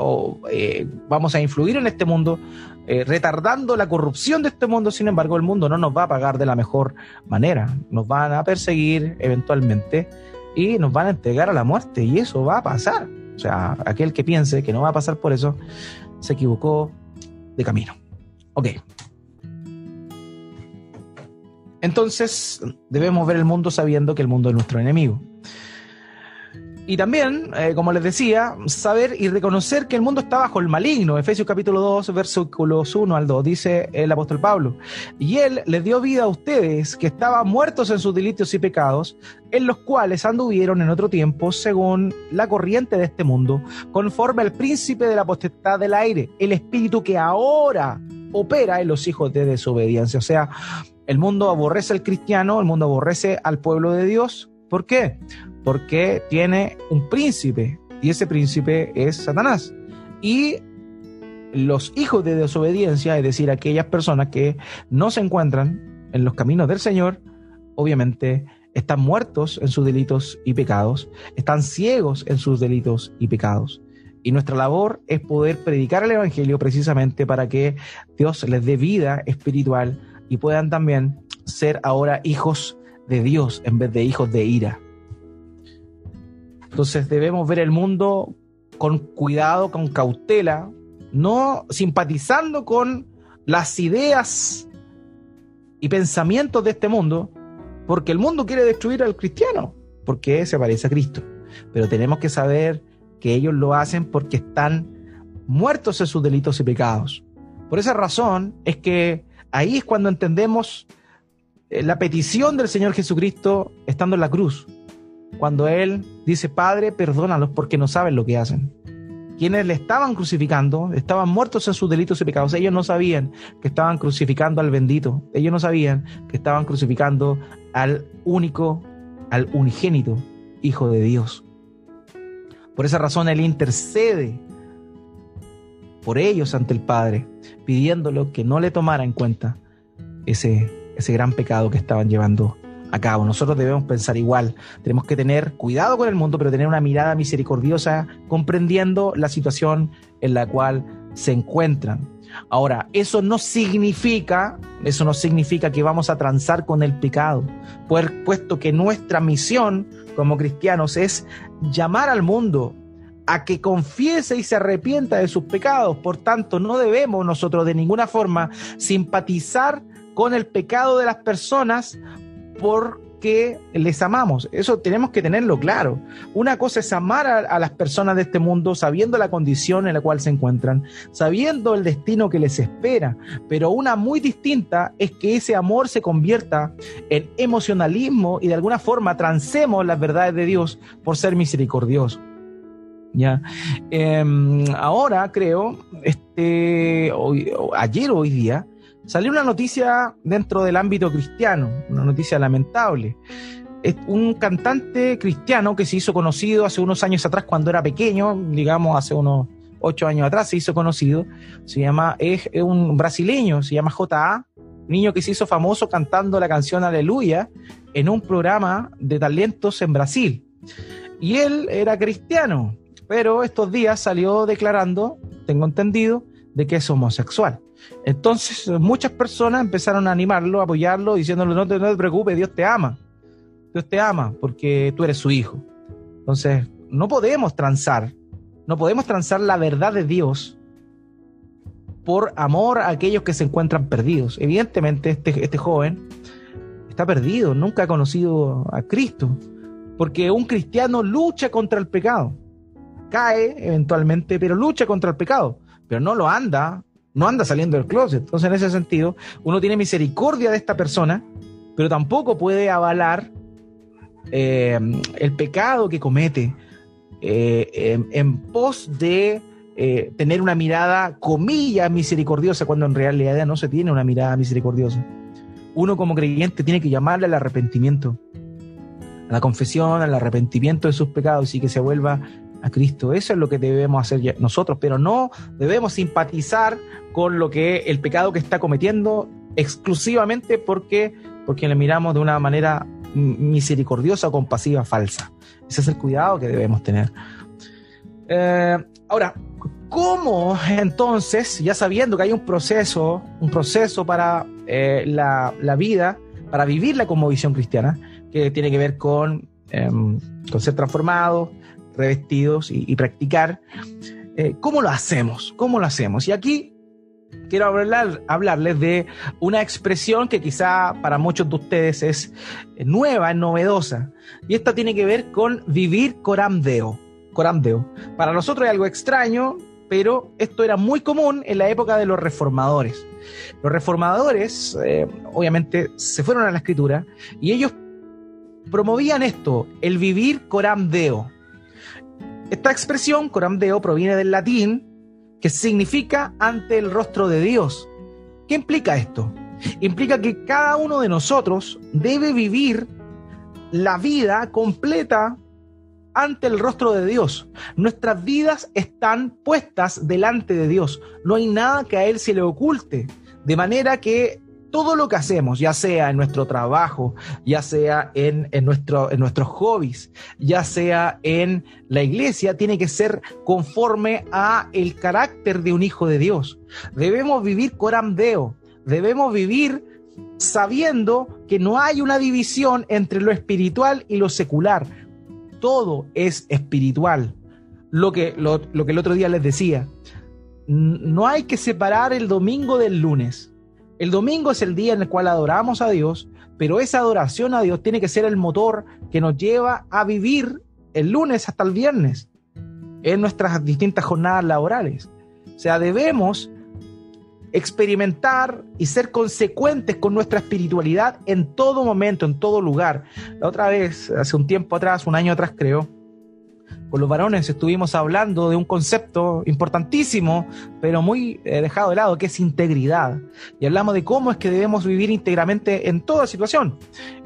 eh, vamos a influir en este mundo, eh, retardando la corrupción de este mundo. Sin embargo, el mundo no nos va a pagar de la mejor manera. Nos van a perseguir eventualmente y nos van a entregar a la muerte. Y eso va a pasar. O sea, aquel que piense que no va a pasar por eso, se equivocó de camino. Ok. Entonces debemos ver el mundo sabiendo que el mundo es nuestro enemigo. Y también, eh, como les decía, saber y reconocer que el mundo está bajo el maligno. Efesios capítulo 2, versículos 1 al 2, dice el apóstol Pablo. Y él les dio vida a ustedes que estaban muertos en sus delitos y pecados, en los cuales anduvieron en otro tiempo según la corriente de este mundo, conforme al príncipe de la potestad del aire, el espíritu que ahora opera en los hijos de desobediencia. O sea, el mundo aborrece al cristiano, el mundo aborrece al pueblo de Dios. ¿Por qué? Porque tiene un príncipe y ese príncipe es Satanás. Y los hijos de desobediencia, es decir, aquellas personas que no se encuentran en los caminos del Señor, obviamente están muertos en sus delitos y pecados, están ciegos en sus delitos y pecados. Y nuestra labor es poder predicar el Evangelio precisamente para que Dios les dé vida espiritual y puedan también ser ahora hijos de Dios en vez de hijos de ira. Entonces debemos ver el mundo con cuidado, con cautela, no simpatizando con las ideas y pensamientos de este mundo, porque el mundo quiere destruir al cristiano, porque se parece a Cristo. Pero tenemos que saber que ellos lo hacen porque están muertos en sus delitos y pecados. Por esa razón es que ahí es cuando entendemos eh, la petición del Señor Jesucristo estando en la cruz, cuando Él dice, Padre, perdónalos porque no saben lo que hacen. Quienes le estaban crucificando estaban muertos en sus delitos y pecados. Ellos no sabían que estaban crucificando al bendito. Ellos no sabían que estaban crucificando al único, al unigénito Hijo de Dios. Por esa razón Él intercede por ellos ante el Padre, pidiéndolo que no le tomara en cuenta ese, ese gran pecado que estaban llevando a cabo. Nosotros debemos pensar igual. Tenemos que tener cuidado con el mundo, pero tener una mirada misericordiosa, comprendiendo la situación en la cual se encuentran. Ahora, eso no significa, eso no significa que vamos a transar con el pecado, puesto que nuestra misión como cristianos es llamar al mundo a que confiese y se arrepienta de sus pecados. Por tanto, no debemos nosotros de ninguna forma simpatizar con el pecado de las personas porque les amamos. Eso tenemos que tenerlo claro. Una cosa es amar a, las personas de este mundo sabiendo la condición en la cual se encuentran, sabiendo el destino que les espera, pero una muy distinta es que ese amor se convierta en emocionalismo y de alguna forma transemos las verdades de Dios por ser misericordioso. ¿Ya? Em, ahora creo, este, ayer o hoy día, salió una noticia dentro del ámbito cristiano, una noticia lamentable. Es un cantante cristiano que se hizo conocido hace unos años atrás cuando era pequeño, digamos hace unos ocho años atrás se hizo conocido, se llama, es, un brasileño, se llama J.A., niño que se hizo famoso cantando la canción Aleluya en un programa de talentos en Brasil. Y él era cristiano, pero estos días salió declarando, tengo entendido, de que es homosexual. Entonces muchas personas empezaron a animarlo, a apoyarlo, diciéndole no te, no te preocupes, Dios te ama. Dios te ama porque tú eres su hijo. Entonces no podemos transar, no podemos transar la verdad de Dios por amor a aquellos que se encuentran perdidos. Evidentemente este, este joven está perdido, nunca ha conocido a Cristo, porque un cristiano lucha contra el pecado, cae eventualmente, pero lucha contra el pecado, pero no lo anda no anda saliendo del closet. Entonces, en ese sentido, uno tiene misericordia de esta persona, pero tampoco puede avalar eh, el pecado que comete eh, en, pos de eh, tener una mirada, comillas, misericordiosa, cuando en realidad no se tiene una mirada misericordiosa. Uno como creyente tiene que llamarle al arrepentimiento, a la confesión, al arrepentimiento de sus pecados y que se vuelva a Cristo. Eso es lo que debemos hacer nosotros, pero no debemos simpatizar con lo que el pecado que está cometiendo exclusivamente porque, porque le miramos de una manera misericordiosa o compasiva falsa. Ese es el cuidado que debemos tener. Eh, ahora, ¿cómo entonces, ya sabiendo que hay un proceso, un proceso para eh, la, vida, para vivir la visión cristiana, que tiene que ver con, em, con ser transformado, revestidos y, practicar. Eh, ¿Cómo lo hacemos? ¿Cómo lo hacemos? Y aquí quiero hablar, hablarles de una expresión que quizá para muchos de ustedes es nueva, es novedosa. Y esta tiene que ver con vivir coramdeo. Coramdeo. Para nosotros es algo extraño, pero esto era muy común en la época de los reformadores. Los reformadores, eh, obviamente, se fueron a la escritura y ellos promovían esto, el vivir coramdeo. Esta expresión, coramdeo, proviene del latín, que significa ante el rostro de Dios. ¿Qué implica esto? Implica que cada uno de nosotros debe vivir la vida completa ante el rostro de Dios. Nuestras vidas están puestas delante de Dios. No hay nada que a Él se le oculte. De manera que todo lo que hacemos, ya sea en nuestro trabajo, ya sea en, nuestro, en nuestros hobbies, ya sea en la iglesia, tiene que ser conforme a el carácter de un hijo de Dios. Debemos vivir coram deo, debemos vivir sabiendo que no hay una división entre lo espiritual y lo secular. Todo es espiritual. Lo que, lo que el otro día les decía, no hay que separar el domingo del lunes. El domingo es el día en el cual adoramos a Dios, pero esa adoración a Dios tiene que ser el motor que nos lleva a vivir el lunes hasta el viernes en nuestras distintas jornadas laborales. O sea, debemos experimentar y ser consecuentes con nuestra espiritualidad en todo momento, en todo lugar. La otra vez, hace un tiempo atrás, un año atrás creo, con los varones estuvimos hablando de un concepto importantísimo, pero muy eh, dejado de lado, que es integridad. Y hablamos de cómo es que debemos vivir íntegramente en toda situación,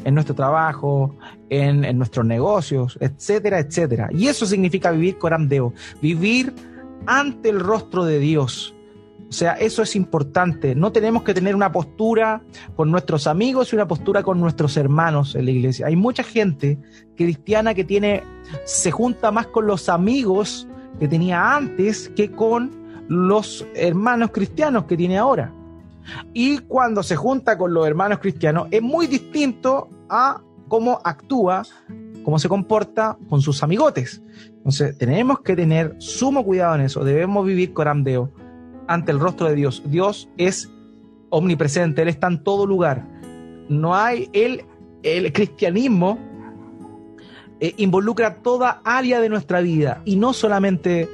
en nuestro trabajo, en, nuestros negocios, etcétera, etcétera. Y eso significa vivir corandeo, vivir ante el rostro de Dios, o sea, eso es importante. No tenemos que tener una postura con nuestros amigos y una postura con nuestros hermanos en la iglesia. Hay mucha gente cristiana que tiene, se junta más con los amigos que tenía antes que con los hermanos cristianos que tiene ahora. Y cuando se junta con los hermanos cristianos es muy distinto a cómo actúa, cómo se comporta con sus amigotes. Entonces tenemos que tener sumo cuidado en eso. Debemos vivir corandeo ante el rostro de Dios. Dios es omnipresente, Él está en todo lugar. No hay, Él, el cristianismo eh, involucra toda área de nuestra vida y no solamente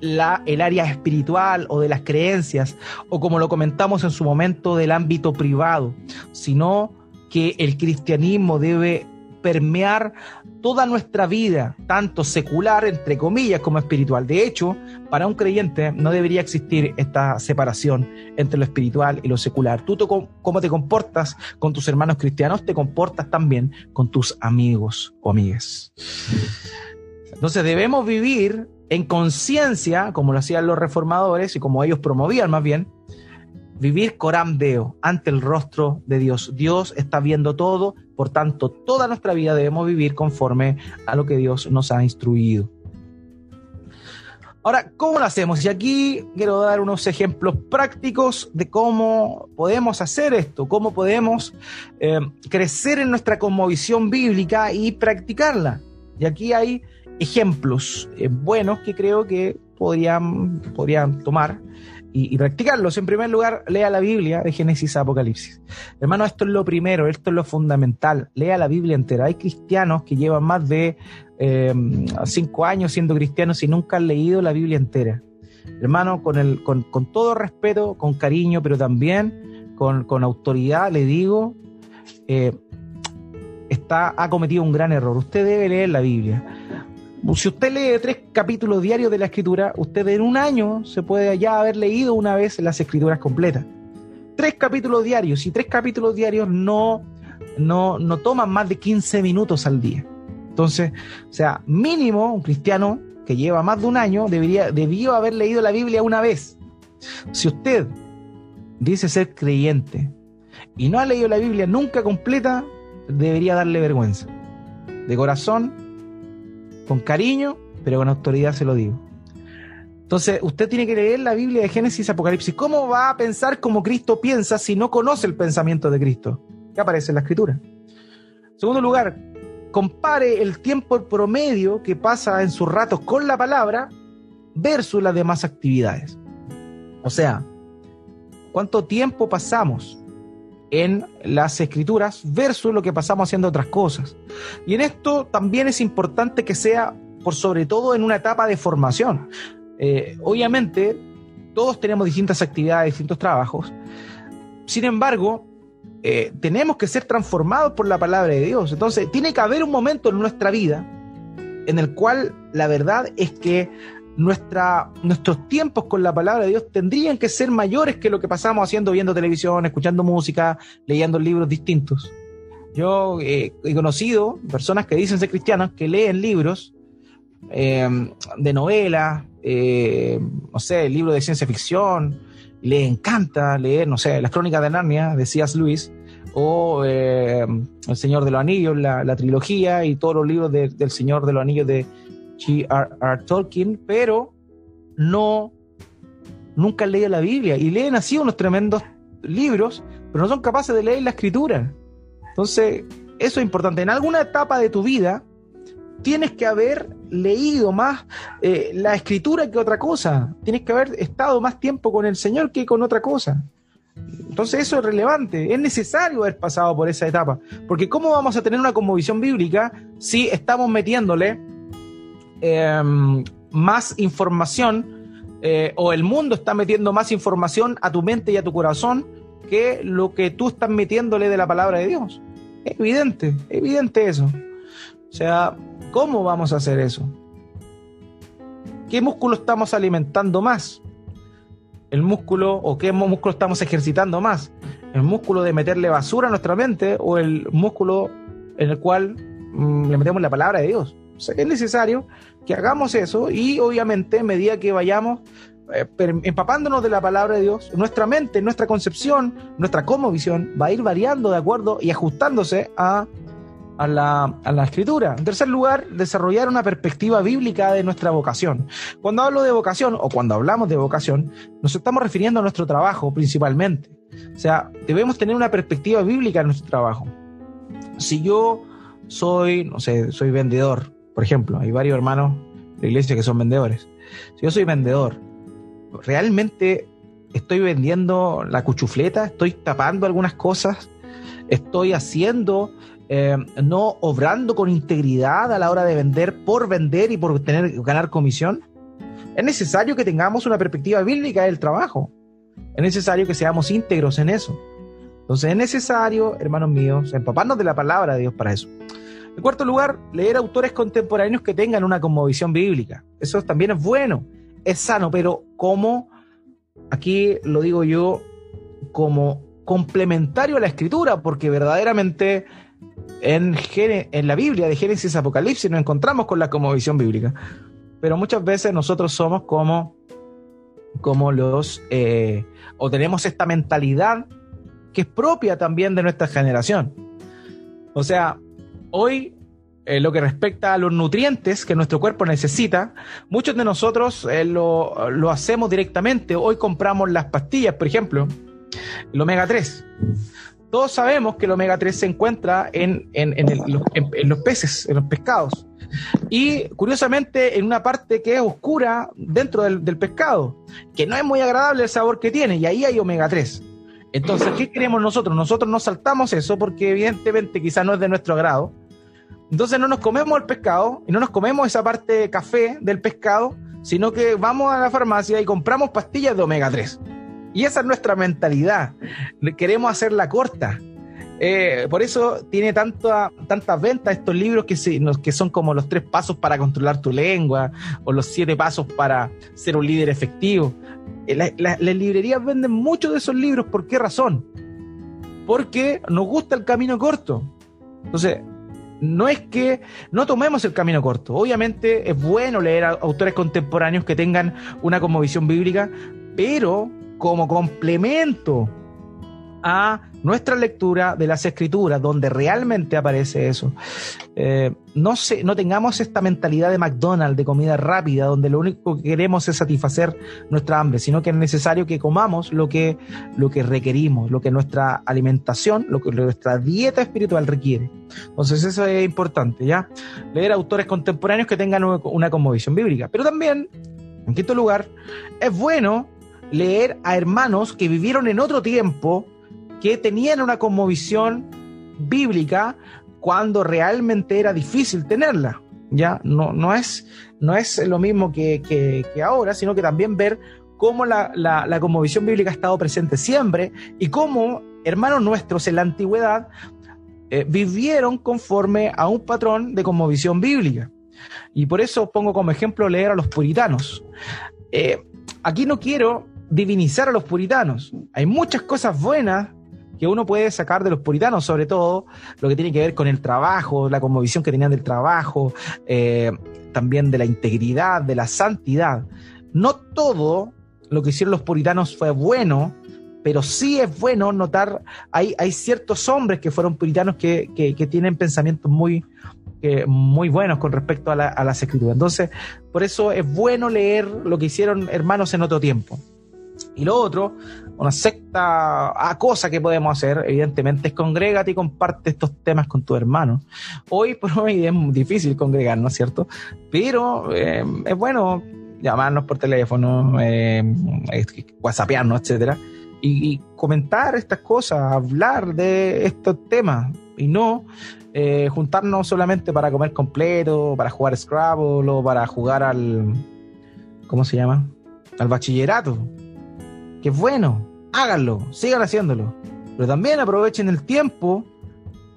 la, el área espiritual o de las creencias o como lo comentamos en su momento del ámbito privado, sino que el cristianismo debe permear toda nuestra vida, tanto secular, entre comillas, como espiritual. De hecho, para un creyente no debería existir esta separación entre lo espiritual y lo secular. Tú, cómo te comportas con tus hermanos cristianos, te comportas también con tus amigos o amigas. Entonces debemos vivir en conciencia, como lo hacían los reformadores y como ellos promovían más bien, vivir coram deo, ante el rostro de Dios. Dios está viendo todo, por tanto, toda nuestra vida debemos vivir conforme a lo que Dios nos ha instruido. Ahora, ¿cómo lo hacemos? Y aquí quiero dar unos ejemplos prácticos de cómo podemos hacer esto, cómo podemos eh, crecer en nuestra conmovisión bíblica y practicarla. Y aquí hay ejemplos eh, buenos que creo que podrían, podrían tomar y, practicarlos. En primer lugar, lea la Biblia de Génesis a Apocalipsis. Hermano, esto es lo primero, esto es lo fundamental. Lea la Biblia entera. Hay cristianos que llevan más de em, cinco años siendo cristianos y nunca han leído la Biblia entera. Hermano, con, el, con, todo respeto, con cariño, pero también con, autoridad, le digo, eh, está, ha cometido un gran error. Usted debe leer la Biblia si usted lee tres capítulos diarios de la escritura, usted en un año se puede ya haber leído una vez las escrituras completas. Tres capítulos diarios, y tres capítulos diarios no, no, no toman más de 15 minutos al día. Entonces, o sea, mínimo un cristiano que lleva más de un año debería, debió haber leído la Biblia una vez. Si usted dice ser creyente y no ha leído la Biblia nunca completa, debería darle vergüenza. De corazón, con cariño, pero con autoridad se lo digo. Entonces, usted tiene que leer la Biblia de Génesis Apocalipsis. ¿Cómo va a pensar como Cristo piensa si no conoce el pensamiento de Cristo? ¿Qué aparece en la Escritura. segundo lugar, compare el tiempo promedio que pasa en sus ratos con la palabra versus las demás actividades. O sea, ¿cuánto tiempo pasamos en las escrituras versus lo que pasamos haciendo otras cosas. Y en esto también es importante que sea por sobre todo en una etapa de formación. Eh, obviamente, todos tenemos distintas actividades, distintos trabajos. Sin embargo, eh, tenemos que ser transformados por la palabra de Dios. Entonces, tiene que haber un momento en nuestra vida en el cual la verdad es que nuestra, nuestros tiempos con la palabra de Dios tendrían que ser mayores que lo que pasamos haciendo, viendo televisión, escuchando música, leyendo libros distintos. Yo eh, he conocido personas que dicen ser cristianas, que leen libros eh, de novela, eh, no sé, libros de ciencia ficción, le encanta leer, no sé, las crónicas de Narnia de C.S. Lewis o eh, El Señor de los Anillos, la, trilogía y todos los libros del Señor de los Anillos de G.R.R. Tolkien, pero no, nunca han leído la Biblia y leen así unos tremendos libros, pero no son capaces de leer la escritura. Entonces, eso es importante. En alguna etapa de tu vida, tienes que haber leído más eh, la escritura que otra cosa. Tienes que haber estado más tiempo con el Señor que con otra cosa. Entonces eso es relevante, es necesario haber pasado por esa etapa, porque ¿cómo vamos a tener una conmovisión bíblica si estamos metiéndole em, más información eh, o el mundo está metiendo más información a tu mente y a tu corazón que lo que tú estás metiéndole de la palabra de Dios? Es evidente, evidente eso. O sea, ¿cómo vamos a hacer eso? ¿Qué músculo estamos alimentando más? ¿El músculo o qué músculo estamos ejercitando más? ¿El músculo de meterle basura a nuestra mente o el músculo en el cual mm, le metemos la palabra de Dios? O sea, es necesario que hagamos eso y obviamente a medida que vayamos eh, empapándonos de la palabra de Dios, nuestra mente, nuestra concepción, nuestra visión va a ir variando de acuerdo y ajustándose a, a, la, a la escritura. En tercer lugar, desarrollar una perspectiva bíblica de nuestra vocación. Cuando hablo de vocación o cuando hablamos de vocación, nos estamos refiriendo a nuestro trabajo principalmente. O sea, debemos tener una perspectiva bíblica en nuestro trabajo. Si yo soy, no sé, soy vendedor, por ejemplo, hay varios hermanos de la iglesia que son vendedores. Si yo soy vendedor realmente estoy vendiendo la cuchufleta, estoy tapando algunas cosas, estoy haciendo, eh, no obrando con integridad a la hora de vender por vender y por tener, ganar comisión. Es necesario que tengamos una perspectiva bíblica del trabajo. Es necesario que seamos íntegros en eso. Entonces es necesario, hermanos míos, empaparnos de la palabra de Dios para eso. En cuarto lugar, leer autores contemporáneos que tengan una conmovisión bíblica. Eso también es bueno es sano, pero como, aquí lo digo yo, como complementario a la escritura, porque verdaderamente en, en la Biblia de Génesis Apocalipsis nos encontramos con la visión bíblica. Pero muchas veces nosotros somos como, como los, eh, o tenemos esta mentalidad que es propia también de nuestra generación. O sea, hoy en lo que respecta a los nutrientes que nuestro cuerpo necesita, muchos de nosotros eh, lo, hacemos directamente. Hoy compramos las pastillas, por ejemplo, el omega 3. Todos sabemos que el omega 3 se encuentra en, los peces, en los pescados. Y curiosamente en una parte que es oscura dentro del, del pescado, que no es muy agradable el sabor que tiene, y ahí hay omega 3. Entonces, ¿qué queremos nosotros? Nosotros no saltamos eso porque evidentemente quizás no es de nuestro agrado entonces no nos comemos el pescado y no nos comemos esa parte café del pescado, sino que vamos a la farmacia y compramos pastillas de omega 3. Y esa es nuestra mentalidad. Queremos hacerla corta. Eh, por eso tiene tanta, tantas ventas estos libros que, son como los tres pasos para controlar tu lengua o los siete pasos para ser un líder efectivo. Eh, las librerías venden muchos de esos libros. ¿Por qué razón? Porque nos gusta el camino corto. Entonces, no es que no tomemos el camino corto. Obviamente es bueno leer a autores contemporáneos que tengan una conmovisión bíblica, pero como complemento a nuestra lectura de las escrituras, donde realmente aparece eso. Eh, no, se, no tengamos esta mentalidad de McDonald's, de comida rápida, donde lo único que queremos es satisfacer nuestra hambre, sino que es necesario que comamos lo que, lo que requerimos, lo que nuestra alimentación, lo que nuestra dieta espiritual requiere. Entonces eso es importante, ¿ya? Leer autores contemporáneos que tengan una conmovisión bíblica. Pero también, en quinto lugar, es bueno leer a hermanos que vivieron en otro tiempo, que tenían una conmovisión bíblica cuando realmente era difícil tenerla. Ya no, no, es, no es lo mismo que, que, ahora, sino que también ver cómo la, la, bíblica ha estado presente siempre y cómo hermanos nuestros en la antigüedad eh, vivieron conforme a un patrón de conmovisión bíblica. Y por eso pongo como ejemplo leer a los puritanos. Eh, aquí no quiero divinizar a los puritanos. Hay muchas cosas buenas que uno puede sacar de los puritanos, sobre todo lo que tiene que ver con el trabajo, la conmovisión que tenían del trabajo, eh, también de la integridad, de la santidad. No todo lo que hicieron los puritanos fue bueno, pero sí es bueno notar, hay, hay ciertos hombres que fueron puritanos que, que, tienen pensamientos muy, muy buenos con respecto a, la, a las escrituras. Entonces, por eso es bueno leer lo que hicieron hermanos en otro tiempo. Y lo otro, una secta a cosa que podemos hacer, evidentemente, es congregate y comparte estos temas con tu hermano. Hoy por hoy es difícil congregar, ¿no es cierto? Pero eh, es bueno llamarnos por teléfono, eh, whatsappearnos, etcétera, y, comentar estas cosas, hablar de estos temas y no eh, juntarnos solamente para comer completo, para jugar Scrabble o para jugar al. ¿Cómo se llama? Al bachillerato que es bueno, háganlo, sigan haciéndolo, pero también aprovechen el tiempo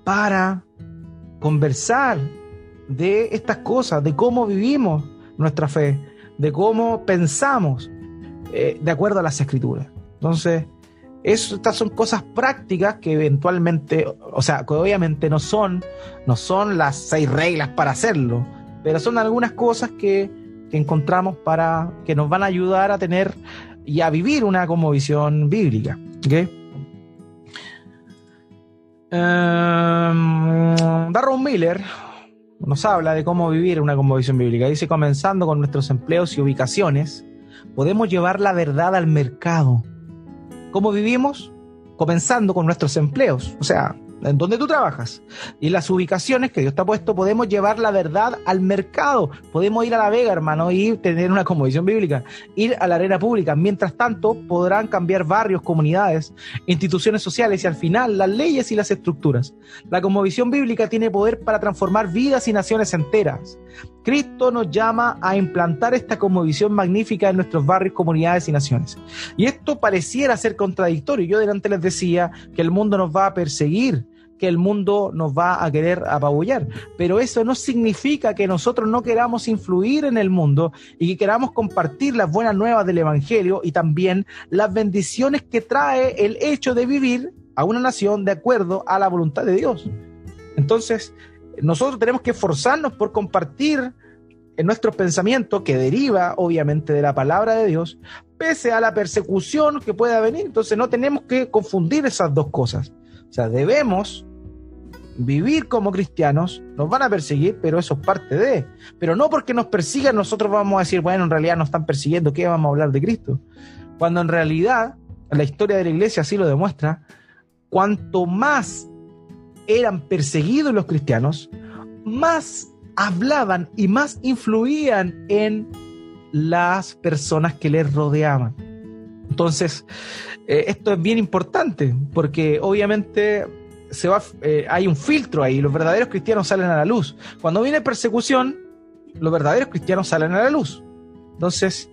para conversar de estas cosas, de cómo vivimos nuestra fe, de cómo pensamos eh, de acuerdo a las escrituras. Entonces, estas son cosas prácticas que eventualmente, o sea, que obviamente no son, no son las seis reglas para hacerlo, pero son algunas cosas que, que encontramos para que nos van a ayudar a tener y a vivir una visión bíblica. ¿okay? Um, Darron Miller nos habla de cómo vivir una visión bíblica. Dice, comenzando con nuestros empleos y ubicaciones, podemos llevar la verdad al mercado. ¿Cómo vivimos? Comenzando con nuestros empleos. O sea, en donde tú trabajas y las ubicaciones que Dios te ha puesto, podemos llevar la verdad al mercado. Podemos ir a la Vega, hermano, y tener una conmovisión bíblica, ir a la arena pública. Mientras tanto, podrán cambiar barrios, comunidades, instituciones sociales y al final las leyes y las estructuras. La conmovisión bíblica tiene poder para transformar vidas y naciones enteras. Cristo nos llama a implantar esta conmovisión magnífica en nuestros barrios, comunidades y naciones. Y esto pareciera ser contradictorio. Yo delante les decía que el mundo nos va a perseguir, que el mundo nos va a querer apabullar. Pero eso no significa que nosotros no queramos influir en el mundo y que queramos compartir las buenas nuevas del Evangelio y también las bendiciones que trae el hecho de vivir a una nación de acuerdo a la voluntad de Dios. Entonces, nosotros tenemos que esforzarnos por compartir en nuestro pensamiento, que deriva obviamente de la palabra de Dios, pese a la persecución que pueda venir. Entonces no tenemos que confundir esas dos cosas. O sea, debemos vivir como cristianos, nos van a perseguir, pero eso es parte de. Pero no porque nos persigan, nosotros vamos a decir, bueno, en realidad nos están persiguiendo, ¿qué vamos a hablar de Cristo? Cuando en realidad la historia de la iglesia así lo demuestra, cuanto más eran perseguidos los cristianos, más hablaban y más influían en las personas que les rodeaban. Entonces, eh, esto es bien importante porque obviamente se va, eh, hay un filtro ahí, los verdaderos cristianos salen a la luz. Cuando viene persecución, los verdaderos cristianos salen a la luz. Entonces,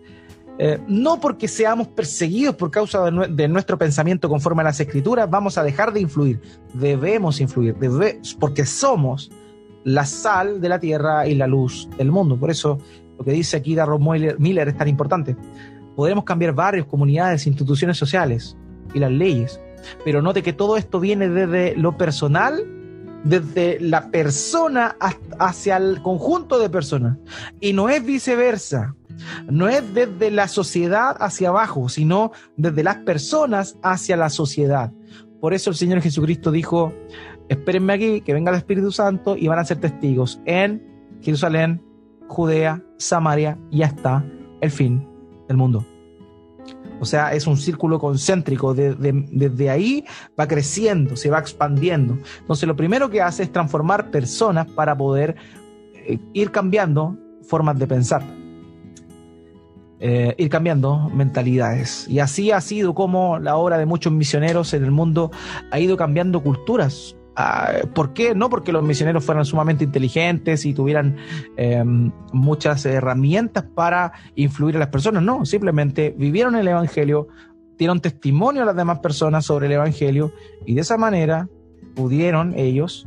eh, no porque seamos perseguidos por causa de, nuestro pensamiento conforme a las escrituras, vamos a dejar de influir. Debemos influir, porque somos la sal de la tierra y la luz del mundo. Por eso lo que dice aquí Darron Miller es tan importante. Podremos cambiar barrios, comunidades, instituciones sociales y las leyes, pero note que todo esto viene desde lo personal, desde la persona hacia el conjunto de personas. Y no es viceversa. No es desde la sociedad hacia abajo, sino desde las personas hacia la sociedad. Por eso el Señor Jesucristo dijo, espérenme aquí, que venga el Espíritu Santo y van a ser testigos en Jerusalén, Judea, Samaria y hasta el fin del mundo. O sea, es un círculo concéntrico. Desde, ahí va creciendo, se va expandiendo. Entonces, lo primero que hace es transformar personas para poder eh, ir cambiando formas de pensar. Eh, ir cambiando mentalidades. Y así ha sido como la obra de muchos misioneros en el mundo ha ido cambiando culturas. Ah, ¿Por qué? No porque los misioneros fueran sumamente inteligentes y tuvieran em, muchas herramientas para influir a las personas, no, simplemente vivieron el Evangelio, dieron testimonio a las demás personas sobre el Evangelio y de esa manera pudieron ellos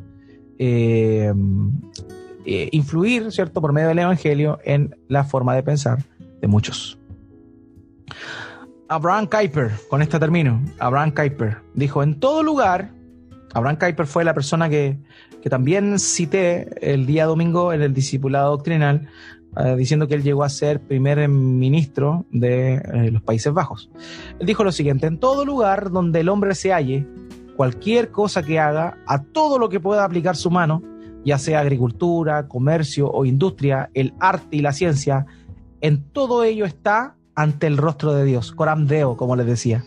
em, eh, influir, ¿cierto?, por medio del Evangelio en la forma de pensar de muchos. Abraham Kuyper, con esta termino, Abraham Kuyper dijo, en todo lugar, Abraham Kuyper fue la persona que, también cité el día domingo en el discipulado doctrinal, eh, diciendo que él llegó a ser primer ministro de eh, los Países Bajos. Él dijo lo siguiente, en todo lugar donde el hombre se halle, cualquier cosa que haga, a todo lo que pueda aplicar su mano, ya sea agricultura, comercio o industria, el arte y la ciencia, en todo ello está ante el rostro de Dios, Coram Deo, como les decía.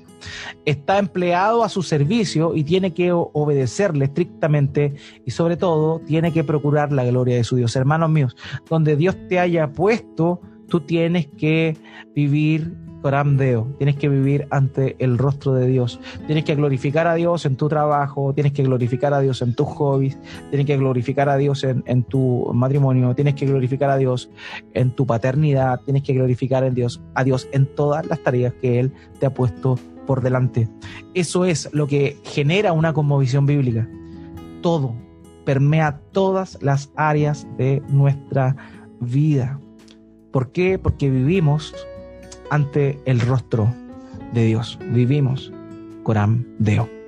Está empleado a su servicio y tiene que obedecerle estrictamente y sobre todo tiene que procurar la gloria de su Dios. Hermanos míos, donde Dios te haya puesto, tú tienes que vivir Coram tienes que vivir ante el rostro de Dios, tienes que glorificar a Dios en tu trabajo, tienes que glorificar a Dios en tus hobbies, tienes que glorificar a Dios en, tu matrimonio, tienes que glorificar a Dios en tu paternidad, tienes que glorificar en Dios, a Dios en todas las tareas que Él te ha puesto por delante. Eso es lo que genera una conmovisión bíblica. Todo permea todas las áreas de nuestra vida. ¿Por qué? Porque vivimos ante el rostro de Dios. Vivimos Coram Deo.